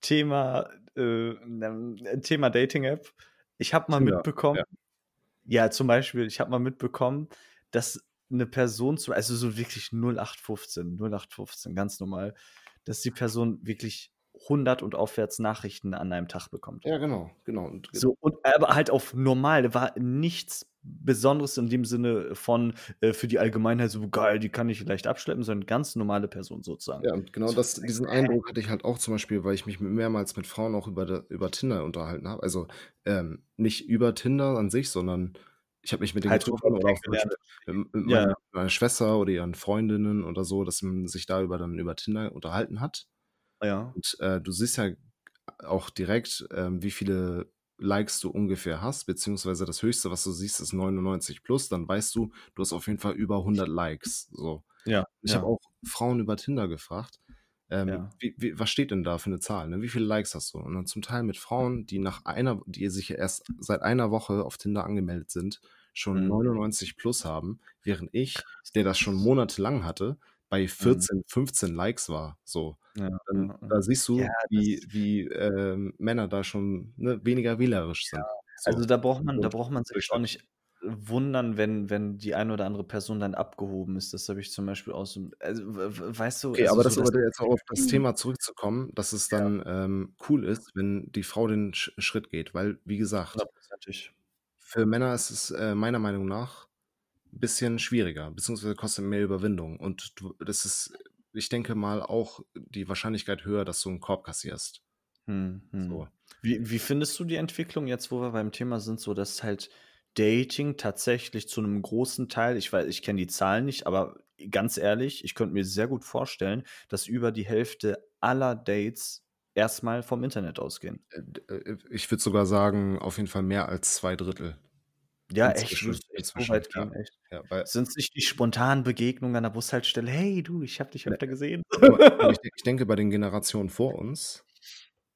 Thema, äh, ähm, Thema Dating-App. Ich habe mal Tinder, mitbekommen ja. ja, zum Beispiel, ich habe mal mitbekommen, dass 'ne Person so also, so wirklich 0815 0815, ganz normal, dass die Person wirklich 100 und aufwärts Nachrichten an einem Tag bekommt. Ja, genau, genau und So, und aber halt auf normal, war nichts Besonderes in dem Sinne von, äh, für die Allgemeinheit so: „Geil, die kann ich leicht abschleppen“, sondern ganz normale Person sozusagen. Ja, und genau So, das diesen Eindruck hatte ich halt auch zum Beispiel, weil ich mich mehrmals mit Frauen auch über über Tinder unterhalten habe. Also, ähm, nicht über Tinder an sich, sondern ich habe mich mit denen Halt getroffen oder auch mit mit Ja, meiner ja. meiner Schwester oder ihren Freundinnen oder so, dass man sich da über dann über Tinder unterhalten hat. Ja. Und, äh, du siehst ja auch direkt, ähm, wie viele Likes du ungefähr hast, beziehungsweise das Höchste, was du siehst, ist 99+, dann weißt du, du hast auf jeden Fall über 100 Likes, so. Ja, Ich habe ja. auch Frauen über Tinder gefragt ähm, Ja. wie, wie, was steht denn da für eine Zahl? Ne? Wie viele Likes hast du? Und dann zum Teil mit Frauen, die nach einer, die sich erst seit einer Woche auf Tinder angemeldet sind, schon Mhm. 99 plus haben, während ich, der das schon monatelang hatte, bei Mhm. 14, 15 Likes war. So. Ja, Dann, ja, ja. da siehst du, Ja, wie, wie ähm, Männer da schon ne, weniger wählerisch sind. So. Also, da braucht man da braucht man sich auch nicht wundern, wenn wenn die eine oder andere Person dann abgehoben ist. Das habe ich zum Beispiel auch so also, weißt du, Okay, also aber so das aber jetzt auch auf das Mhm. Thema zurückzukommen, dass es Ja. dann ähm, cool ist, wenn die Frau den Sch Schritt geht, weil, wie gesagt, für Männer ist es äh, meiner Meinung nach 'n bisschen schwieriger, beziehungsweise kostet mehr Überwindung. Und du das ist, ich denke mal, auch die Wahrscheinlichkeit höher, dass du 'n Korb kassierst. Mhm, mhm. So. Wie wie findest du die Entwicklung jetzt, wo wir beim Thema sind, so dass halt Dating tatsächlich zu 'nem großen Teil ich wei ich kenne die Zahlen nicht, aber ganz ehrlich, ich könnte mir sehr gut vorstellen, dass über die Hälfte aller Dates erst mal vom Internet ausgehen. Äh, äh, ich würde sogar sagen, auf jeden Fall mehr als 2/3. Ja, echt? Inzwischen, echt so weit ja. gehen, echt? Ja, weil Sind's nicht die spontanen Begegnungen an der Bushaltestelle: „Hey du, ich habe dich Ne, öfter gesehen.“ aber ich ich denke, bei den Generationen vor uns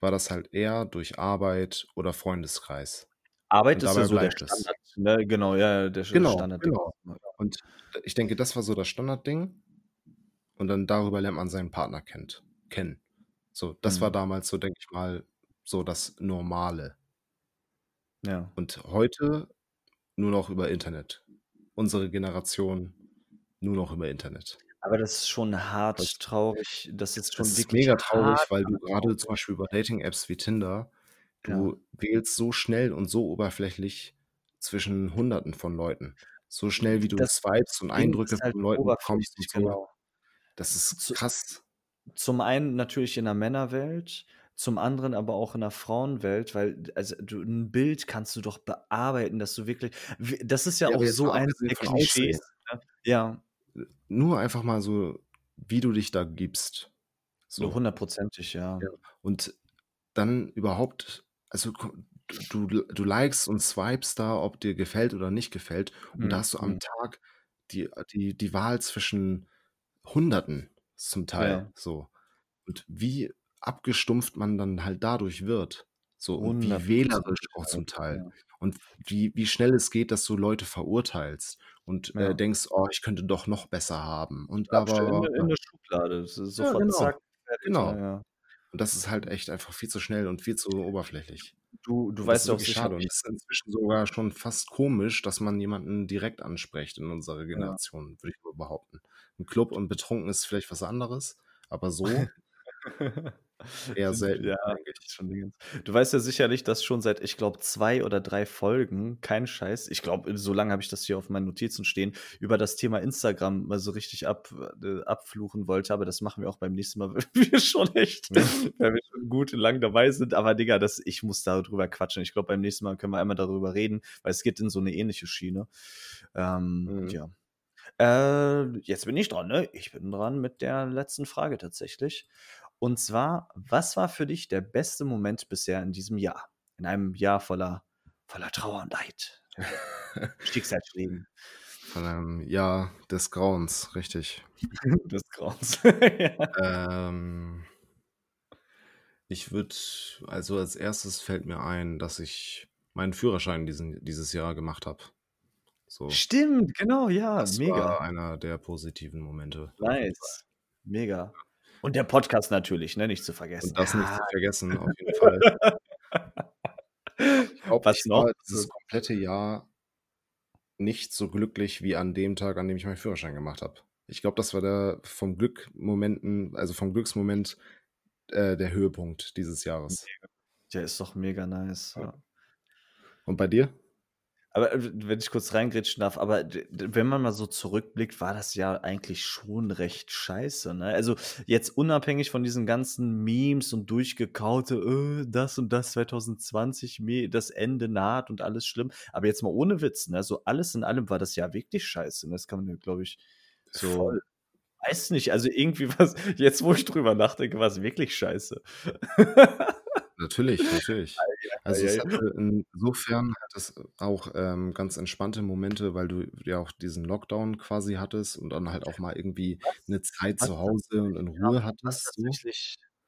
war das halt eher durch Arbeit oder Freundeskreis. Arbeit ist ja so der es. Standard, ne? Genau, ja, der Genau, Standardding. genau. Und ich denke, das war so das Standardding. Und dann darüber lernt man seinen Partner kennt kennen. So, das war Mhm. damals so, denke ich mal, so das Normale. Ja. Und heute nur noch über Internet. Unsere Generation nur noch über Internet. Aber das ist schon Das hart traurig. Das ist schon Das ist mega traurig, weil du grade zum. Beispiel über Dating-Apps wie Tinder Ja. du wählst so schnell und so oberflächlich zwischen Hunderten von Leuten. So schnell, wie du Das swipest und Eindrücke halt von Leuten bekommst und so. genau. Das ist Zu krass. zum einen natürlich in der Männerwelt, zum anderen aber auch in der Frauenwelt, weil also, du 'n Bild kannst du doch bearbeiten, dass du wirklich das ist ja Ja, auch so Aussehen. Klischees, ne? Ja. Nur einfach mal so, wie du dich da gibst. So hundertprozentig, ja. Ja. Und dann überhaupt also, du du likest und swipest da, ob dir gefällt oder nicht gefällt. Und da Mhm, hast du am mhm. Tag die die die Wahl zwischen Hunderten zum Teil Ja. so. Und wie abgestumpft man dann halt dadurch wird. So und wie wählerisch auch zum Teil. ja. Und wie wie schnell es geht, dass du Leute verurteilst und, äh, Ja. denkst: „Oh, ich könnte doch noch besser haben“ und bla Abstell in in. 'ne Schublade. S Ja, sofort genau. zack, Genau. ja. Und das ist halt echt einfach viel zu schnell und viel zu oberflächlich. Du du Und das weißt ist ja auch schade und das ist inzwischen sogar schon fast komisch, dass man jemanden direkt anspricht in unserer Ja. Generation, würde ich mal behaupten. Im Club und betrunken ist vielleicht was anderes, aber so eher selten, ja, schon. Du weißt ja sicherlich, dass schon seit, ich glaube, 2 oder 3 Folgen, kein Scheiß, ich glaube, so lange habe ich das hier auf meinen Notizen stehen, über das Thema Instagram mal so richtig ab äh, abfluchen wollte, aber das machen wir auch beim nächsten Mal, weil wir schon echt Ja. weil wir schon gut lang dabei sind. Aber Digga, das ich muss da drüber quatschen. Ich glaube, beim nächsten Mal können wir einmal darüber reden, weil es geht in so 'ne ähnliche Schiene. Ähm, Mhm. ja. Äh, jetzt bin ich dran, ne? Ich bin dran mit der letzten Frage tatsächlich. Und zwar: Was war für dich der beste Moment bisher in diesem Jahr? In einem Jahr voller voller Trauer und Leid, Schicksalsschlägen. Von einem Jahr des Grauens, richtig. Des Grauens. Ja. Ähm ich würde also, als Erstes fällt mir ein, dass ich meinen Führerschein diesen dieses Jahr gemacht habe. So. Stimmt, genau, ja, Das mega. war einer der positiven Momente. Nice. Mega. Und der Podcast natürlich, ne, nicht zu vergessen. Und das nicht Ja. zu vergessen, auf jeden Fall. Ich glaube, Was ich noch? war dieses komplette Jahr nicht so glücklich wie an dem Tag, an dem ich meinen Führerschein gemacht habe. Ich glaube, das war der vom Glück Momenten also, vom Glücksmoment, äh, der Höhepunkt dieses Jahres. Der ist doch mega nice, ja. Und bei dir? Aber, äh, wenn ich kurz reingrätschen darf, aber wenn man mal so zurückblickt, war das Jahr eigentlich schon recht scheiße, ne? Also, jetzt unabhängig von diesen ganzen Memes und durchgekaute, äh, das und das 2020, me das Ende naht und alles schlimm. Aber jetzt mal ohne Witz, ne? So alles in allem war das Jahr wirklich scheiße, ne? Das kann man ja, glaube ich, so Voll. weiß nicht, also irgendwie war's jetzt, wo ich drüber nachdenke, war's wirklich scheiße. Natürlich, natürlich. Also, es hatte insofern hat es auch, ähm, ganz entspannte Momente, weil du ja auch diesen Lockdown quasi hattest und dann halt auch mal irgendwie Was? 'ne Zeit zu Hause und in ja, Ruhe hattest so.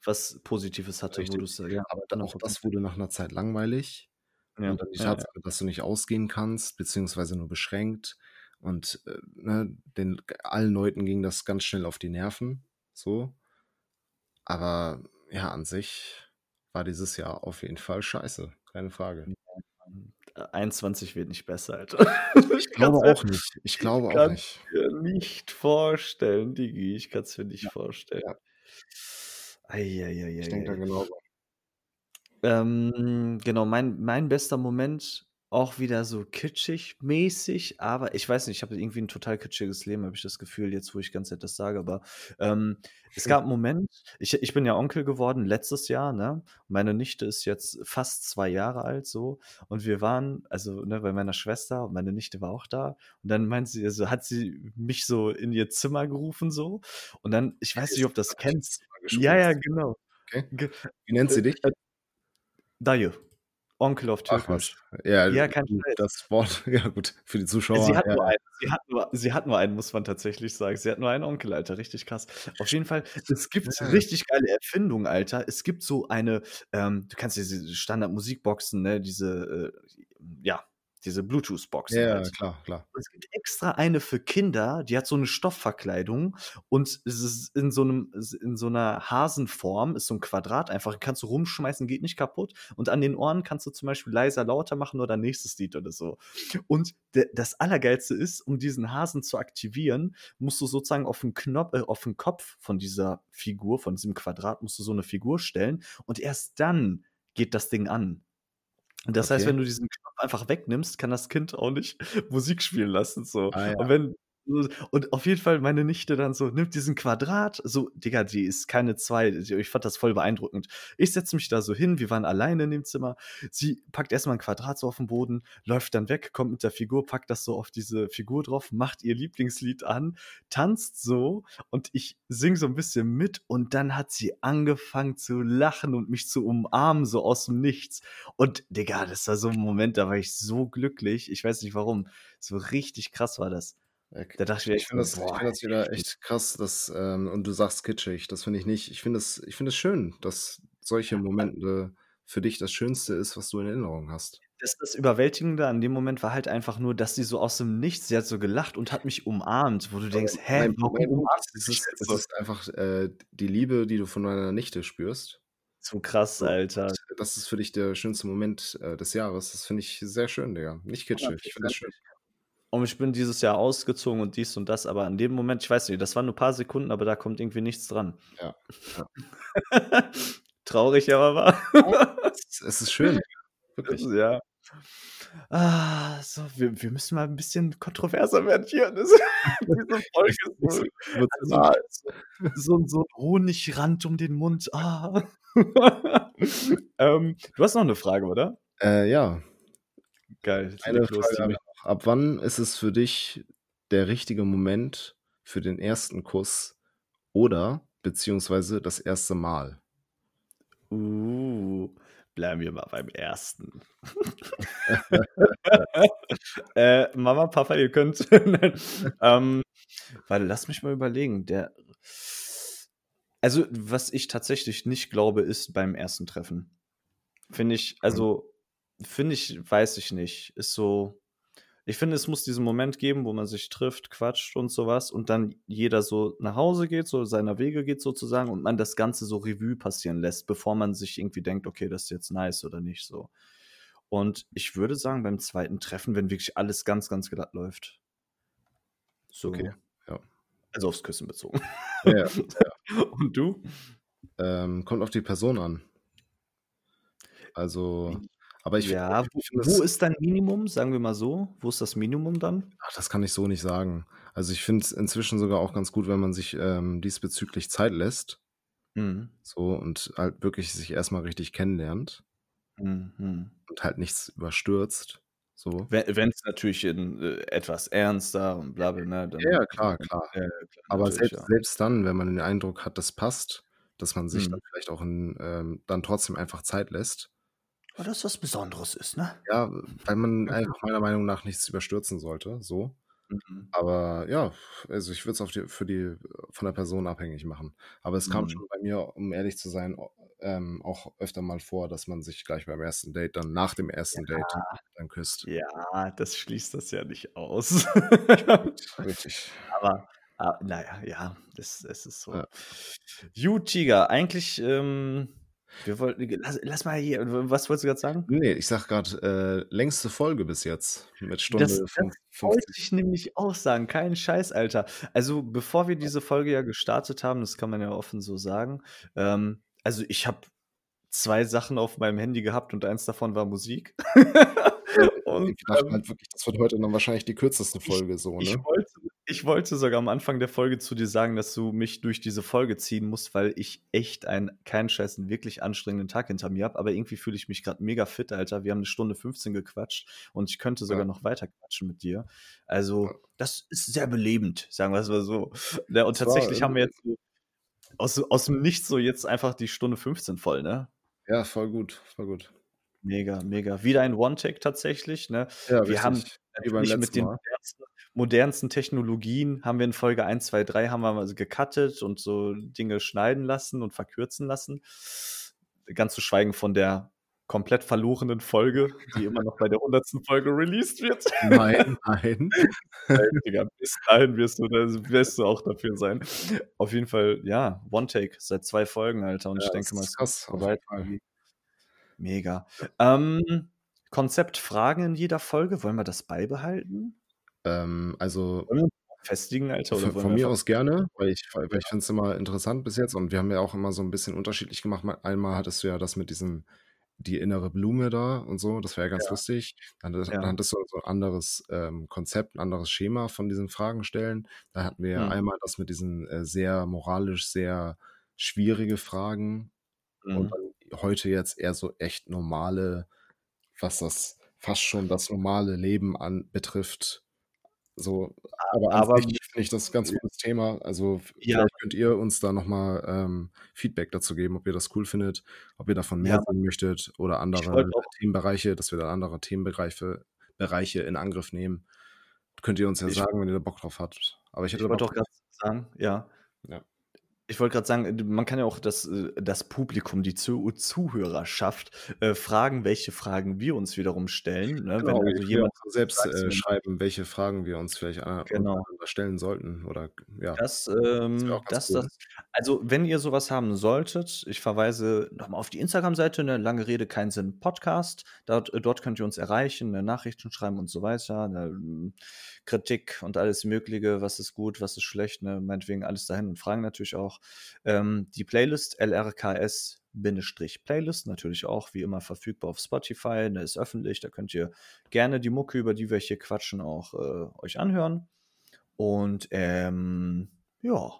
was Positives hatte, wo Richtig. du's ja, Aber da hundert auch das wurde nach 'ner Zeit langweilig Ja, und dann die ja, ja. Tatsache, dass du nicht ausgehen kannst, beziehungsweise nur beschränkt und, äh, ne, den allen Leuten ging das ganz schnell auf die Nerven, so. Aber ja, an sich war dieses Jahr auf jeden Fall scheiße, keine Frage. Äh, 21 wird nicht besser, Alter. Ich glaube auch nicht. Ich glaube auch nicht. mir nicht vorstellen, Digi. Ich kann's mir nicht Ja, vorstellen. ja. Ich denke da ei. genauso. Ähm, genau, mein mein bester Moment, auch wieder so kitschig-mäßig, aber ich weiß nicht, ich habe irgendwie 'n total kitschiges Leben, habe ich das Gefühl, jetzt, wo ich ganz nett das sage, aber, ähm, es gab 'n Moment ich ich bin ja Onkel geworden letztes Jahr, ne? Meine Nichte ist jetzt fast 2 Jahre alt so und wir waren also, ne, bei meiner Schwester und meine Nichte war auch da und dann meinte sie also, hat sie mich so in ihr Zimmer gerufen so und dann ich weiß nicht, ob das kennst. Ja, ja, genau. Okay. Wie nennt sie äh, dich? äh Dayı. Onkel auf Ach. Türkisch. Ja, Ja, kein Scheiß. das Wort ja gut, für die Zuschauer, Sie hat ja, nur einen. Sie hat nur sie hat nur einen, muss man tatsächlich sagen. Sie hat nur einen Onkel, Alter, richtig krass. Auf jeden Fall, es gibt Ja. richtig geile Erfindungen, Alter. Es gibt so eine, ähm du kannst diese Standard-Musikboxen, ne, diese, äh, ja, diese Bluetooth-Boxen Ja, halt. klar, klar. Es gibt extra eine für Kinder, die hat so 'ne Stoffverkleidung und es ist in so 'nem s in so 'ner Hasenform, ist so 'n Quadrat einfach, kannst du rumschmeißen, geht nicht kaputt und an den Ohren kannst du zum Beispiel leiser, lauter machen oder nächstes Lied oder so. Und das Allergeilste ist, um diesen Hasen zu aktivieren, musst du sozusagen auf 'n Knopf äh, auf 'n Kopf von dieser Figur, von diesem Quadrat musst du so 'ne Figur stellen und erst dann geht das Ding an. Und das heißt, Okay. wenn du diesen Knopf einfach wegnimmst, kann das Kind auch nicht Musik spielen lassen so. Ah, ja. Und wenn und auf jeden Fall meine Nichte dann so nimmt diesen Quadrat, so Digga, die ist keine 2. Ich fand das voll beeindruckend. Ich setze mich da so hin, wir waren alleine in dem Zimmer. Sie packt erst mal 'n Quadrat so auf'n Boden, läuft dann weg, kommt mit der Figur, packt das so auf diese Figur drauf, macht ihr Lieblingslied an, tanzt so und ich singe so 'n bisschen mit und dann hat sie angefangen zu lachen und mich zu umarmen, so aus'm Nichts. Und Digga, das war so 'n Moment, da war ich so glücklich. Ich weiß nicht warum. So richtig krass war das. Da dachte ich mir ich finde so: das ich „Boah, finde das wieder heftig.“ echt krass, dass, ähm und du sagst kitschig, das finde ich nicht. Ich finde es ich finde es schön, dass solche Momente für dich das Schönste ist, was du in Erinnerung hast. Das das Überwältigende an dem Moment war halt einfach nur, dass sie so aus'm Nichts sie hat so gelacht und hat mich umarmt, wo du denkst: „Hä, mein warum umarmst ist, du mich es so?“ ist einfach, äh, die Liebe, die du von deiner Nichte spürst. Zu krass, So, Alter. und das ist für dich der schönste Moment, äh, des Jahres. Das finde ich sehr schön, Digga. Nicht kitschig. Ich finde das schön. Und ich bin dieses Jahr ausgezogen und dies und das, aber in dem Moment, ich weiß nicht, das waren nur paar Sekunden, aber da kommt irgendwie nichts dran. Ja, ja. Traurig, aber wahr. Es ist schön, wirklich. Ja. Ah, so, wir wir müssen mal 'n bisschen kontroverser werden hier. Das diese Folge ist so ah, so so 'n so 'n Honigrand um den Mund. Ah. Ähm, du hast noch 'ne Frage, oder? Äh, ja. Geil, Eine Frage Ab wann ist es für dich der richtige Moment für den 1. Kuss oder beziehungsweise das 1. Mal? Uh, bleiben wir mal beim 1. Äh, Mama, Papa, ihr könnt ähm, warte, lass mich mal überlegen. Der also, was ich tatsächlich nicht glaube, ist beim 1. Treffen. Finde ich Mhm. also, finde ich weiß ich nicht. Ist so ich finde, es muss diesen Moment geben, wo man sich trifft, quatscht und so was und dann jeder so nach Hause geht, so seiner Wege geht sozusagen und man das Ganze so Revue passieren lässt, bevor man sich irgendwie denkt: „Okay, das ist jetzt nice oder nicht“, so. Und ich würde sagen, beim 2. Treffen, wenn wirklich alles ganz, ganz glatt läuft. So. Okay, ja. Also, aufs Küssen bezogen. Ja, ja, ja. Und du? Ähm, kommt auf die Person an. Also aber ich Ja, finde wo ich finde wo es ist dein Minimum, sagen wir mal so? Wo ist das Minimum dann? Ach, das kann ich so nicht sagen. Also, ich finde es inzwischen sogar auch ganz gut, wenn man sich, ähm, diesbezüglich Zeit lässt. Mhm. So und halt wirklich sich erst mal richtig kennenlernt. Mhm. Und halt nichts überstürzt, so. We wenn's natürlich in, äh, etwas ernster und bla bla, ne, dann Ja, klar, klar. ja, klar, Aber selbst ja. selbst dann, wenn man den Eindruck hat, das passt, dass man sich dann Mhm. vielleicht auch 'n ähm, dann trotzdem einfach Zeit lässt. Weil das was Besonderes ist, ne? Ja, weil man einfach meiner Meinung nach nichts überstürzen sollte, so. Mhm. Aber ja, also, ich würde es auf die für die von der Person abhängig machen. Aber es kam Mhm. schon bei mir, um ehrlich zu sein, ähm, auch öfter mal vor, dass man sich gleich beim 1. Date dann nach dem 1. Date Ja. dann küsst. Ja, das schließt das ja nicht aus. Richtig. Aber, ah, na ja, es es ist so. Ja. Gut, Tiger, eigentlich, ähm, wir wollten lass lass mal hier was wolltest du grad sagen? Ne, ich sage grad, äh, längste Folge bis jetzt mit Stunde Das das fünf wollte 50. ich nämlich auch sagen, kein Scheiß, Alter. Also, bevor wir diese Folge ja gestartet haben, das kann man ja offen so sagen, ähm also, ich habe 2 Sachen auf meinem Handy gehabt und eins davon war Musik. Und, ich dachte ähm halt wirklich, das wird heute dann wahrscheinlich die kürzeste ich Folge so, ich ne? wollte ich wollte sogar am Anfang der Folge zu dir sagen, dass du mich durch diese Folge ziehen musst, weil ich echt einen keinen Scheiß, 'n wirklich anstrengenden Tag hinter mir habe. Aber irgendwie fühle ich mich grad mega fit, Alter. Wir haben 'ne Stunde 15 gequatscht und ich könnte sogar Ja. noch weiter quatschen mit dir. Also, das ist sehr belebend, sagen wir's mal so. Ja, und Es war, tatsächlich haben wir jetzt so aus aus'm Nichts so jetzt einfach die Stunde 15 voll, ne? Ja, voll gut, voll gut. Mega, mega. Wieder ein One-Take tatsächlich, ne? Ja, Wir haben richtig, natürlich mit den Mal. modernsten modernsten Technologien haben wir in Folge 1, 2, 3 haben wir mal so gecuttet und so Dinge schneiden lassen und verkürzen lassen. Ganz zu schweigen von der komplett verlorenen Folge, die immer noch bei der 100. Folge released wird. Nein, nein. Nein, Digga, bis dahin wirst du wirst du auch dafür sein. Auf jeden Fall, ja, One-Take seit 2 Folgen, Alter, und Ja, ich denke mal, ist es krass, geht auf so jeden weiter Fall. wie Mega. Ähm, Konzept Fragen in jeder Folge, wollen wir das beibehalten? Ähm, also festigen, Alter, oder Von mir aus gerne, weil ich weil Ja. ich finde es immer interessant bis jetzt und wir haben ja auch immer so 'n bisschen unterschiedlich gemacht. Mal einmal hattest du ja das mit diesem die innere Blume da und so, das war ja ganz Ja. lustig. Dann hattest dann Ja. hattest du so 'n anderes, ähm, Konzept, 'n anderes Schema von diesen Fragen stellen. Da hatten wir ja Mhm. einmal das mit diesen, äh, sehr moralisch sehr schwierige Fragen und Mhm. dann heute jetzt eher so echt normale, was das fast schon das normale Leben an betrifft. So, aber aber finde ich das 'n ganz ja. gutes Thema. Also, Ja. vielleicht könnt ihr uns da noch mal, ähm, Feedback dazu geben, ob ihr das cool findet, ob ihr davon Ja, mehr Mann. sehen möchtet oder Ich andere wollte Themenbereiche, dass wir da andere Themenbereiche Bereiche in Angriff nehmen. Könnt ihr uns ja Ich sagen, wenn ihr da Bock drauf habt. Aber ich ich hätte wollte Bock auch drauf. grad sagen ja. Ja. Ich wollte grad sagen, äh, man kann ja auch das äh, das Publikum, die Zu Zuhörerschaft, äh, fragen, welche Fragen wir uns wiederum stellen, ne? Wenn Genau, ihr also jemand selbst, äh, schreiben, welche Fragen wir uns vielleicht a Genau. stellen sollten oder ja. Das, ähm das cool. das also, wenn ihr so was haben solltet, ich verweise noch mal auf die Instagram-Seite, ne, Lange Rede, kein Sinn Podcast. Dort äh, dort könnt ihr uns erreichen, ne, Nachrichten schreiben und so weiter, ne, hm, Kritik und alles Mögliche, was ist gut, was ist schlecht, ne? Meinetwegen alles dahin und Fragen natürlich auch. Ähm, die Playlist LRKS-Playlist natürlich auch wie immer verfügbar auf Spotify, ne, ist öffentlich. Da könnt ihr gerne die Mucke, über die wir hier quatschen, auch, äh, euch anhören. Und, ähm, ja,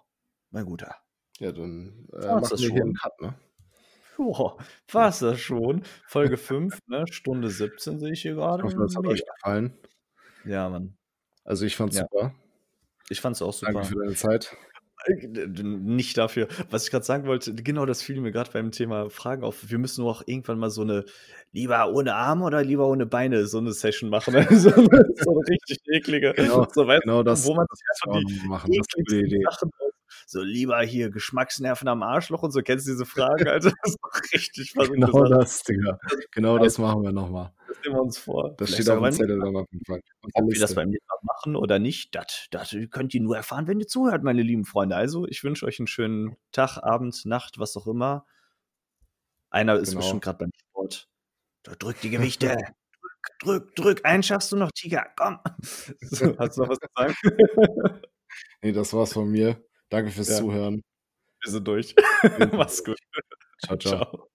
mein Guter. Ja, dann, äh, machen das wir hier 'n schon. Cut, ne? Ja, war's das schon. Folge 5, ne, Stunde 17 sehe ich hier Ich grade. hoffe, es hat euch gefallen. Ja, Mann. Also, ich fand's Ja. super. Ich fand's auch Danke super. für deine Zeit. Äh, nicht dafür. Was ich grad sagen wollte, genau das fiel mir grad beim Thema Fragen auf. Wir müssen doch auch irgendwann mal so 'ne „Lieber ohne Arme oder lieber ohne Beine“ so 'ne Session machen? So 'ne so 'ne richtig eklige, Genau, so weißt genau das wo man das auch die machen. Das ist 'ne ekligsten Idee. Sachen so „Lieber hier Geschmacksnerven am Arschloch“ und so. Kennst du diese Fragen, Alter? Das ist doch richtig verrückte Genau das, Digga. Genau das machen wir noch mal. Das nehmen wir uns vor. Das Vielleicht steht sogar beim Zettel dann auf jeden Fall, auf Ob wir das beim nächsten Mal machen oder nicht, das das könnt ihr nur erfahren, wenn ihr zuhört, meine lieben Freunde. Also, ich wünsche euch 'n schönen Tag, Abend, Nacht, was auch immer. Einer ist Genau. bestimmt grad beim Sport. „D drück die Gewichte. Drück, drück, drück. Einen schaffst du noch, Tiger. Komm.“ So, hast du noch was zu sagen? Ne, das war's von mir. Danke fürs Ja. Zuhören. Wir sind durch. Mach's gut. Tschau, tschau. Tschau.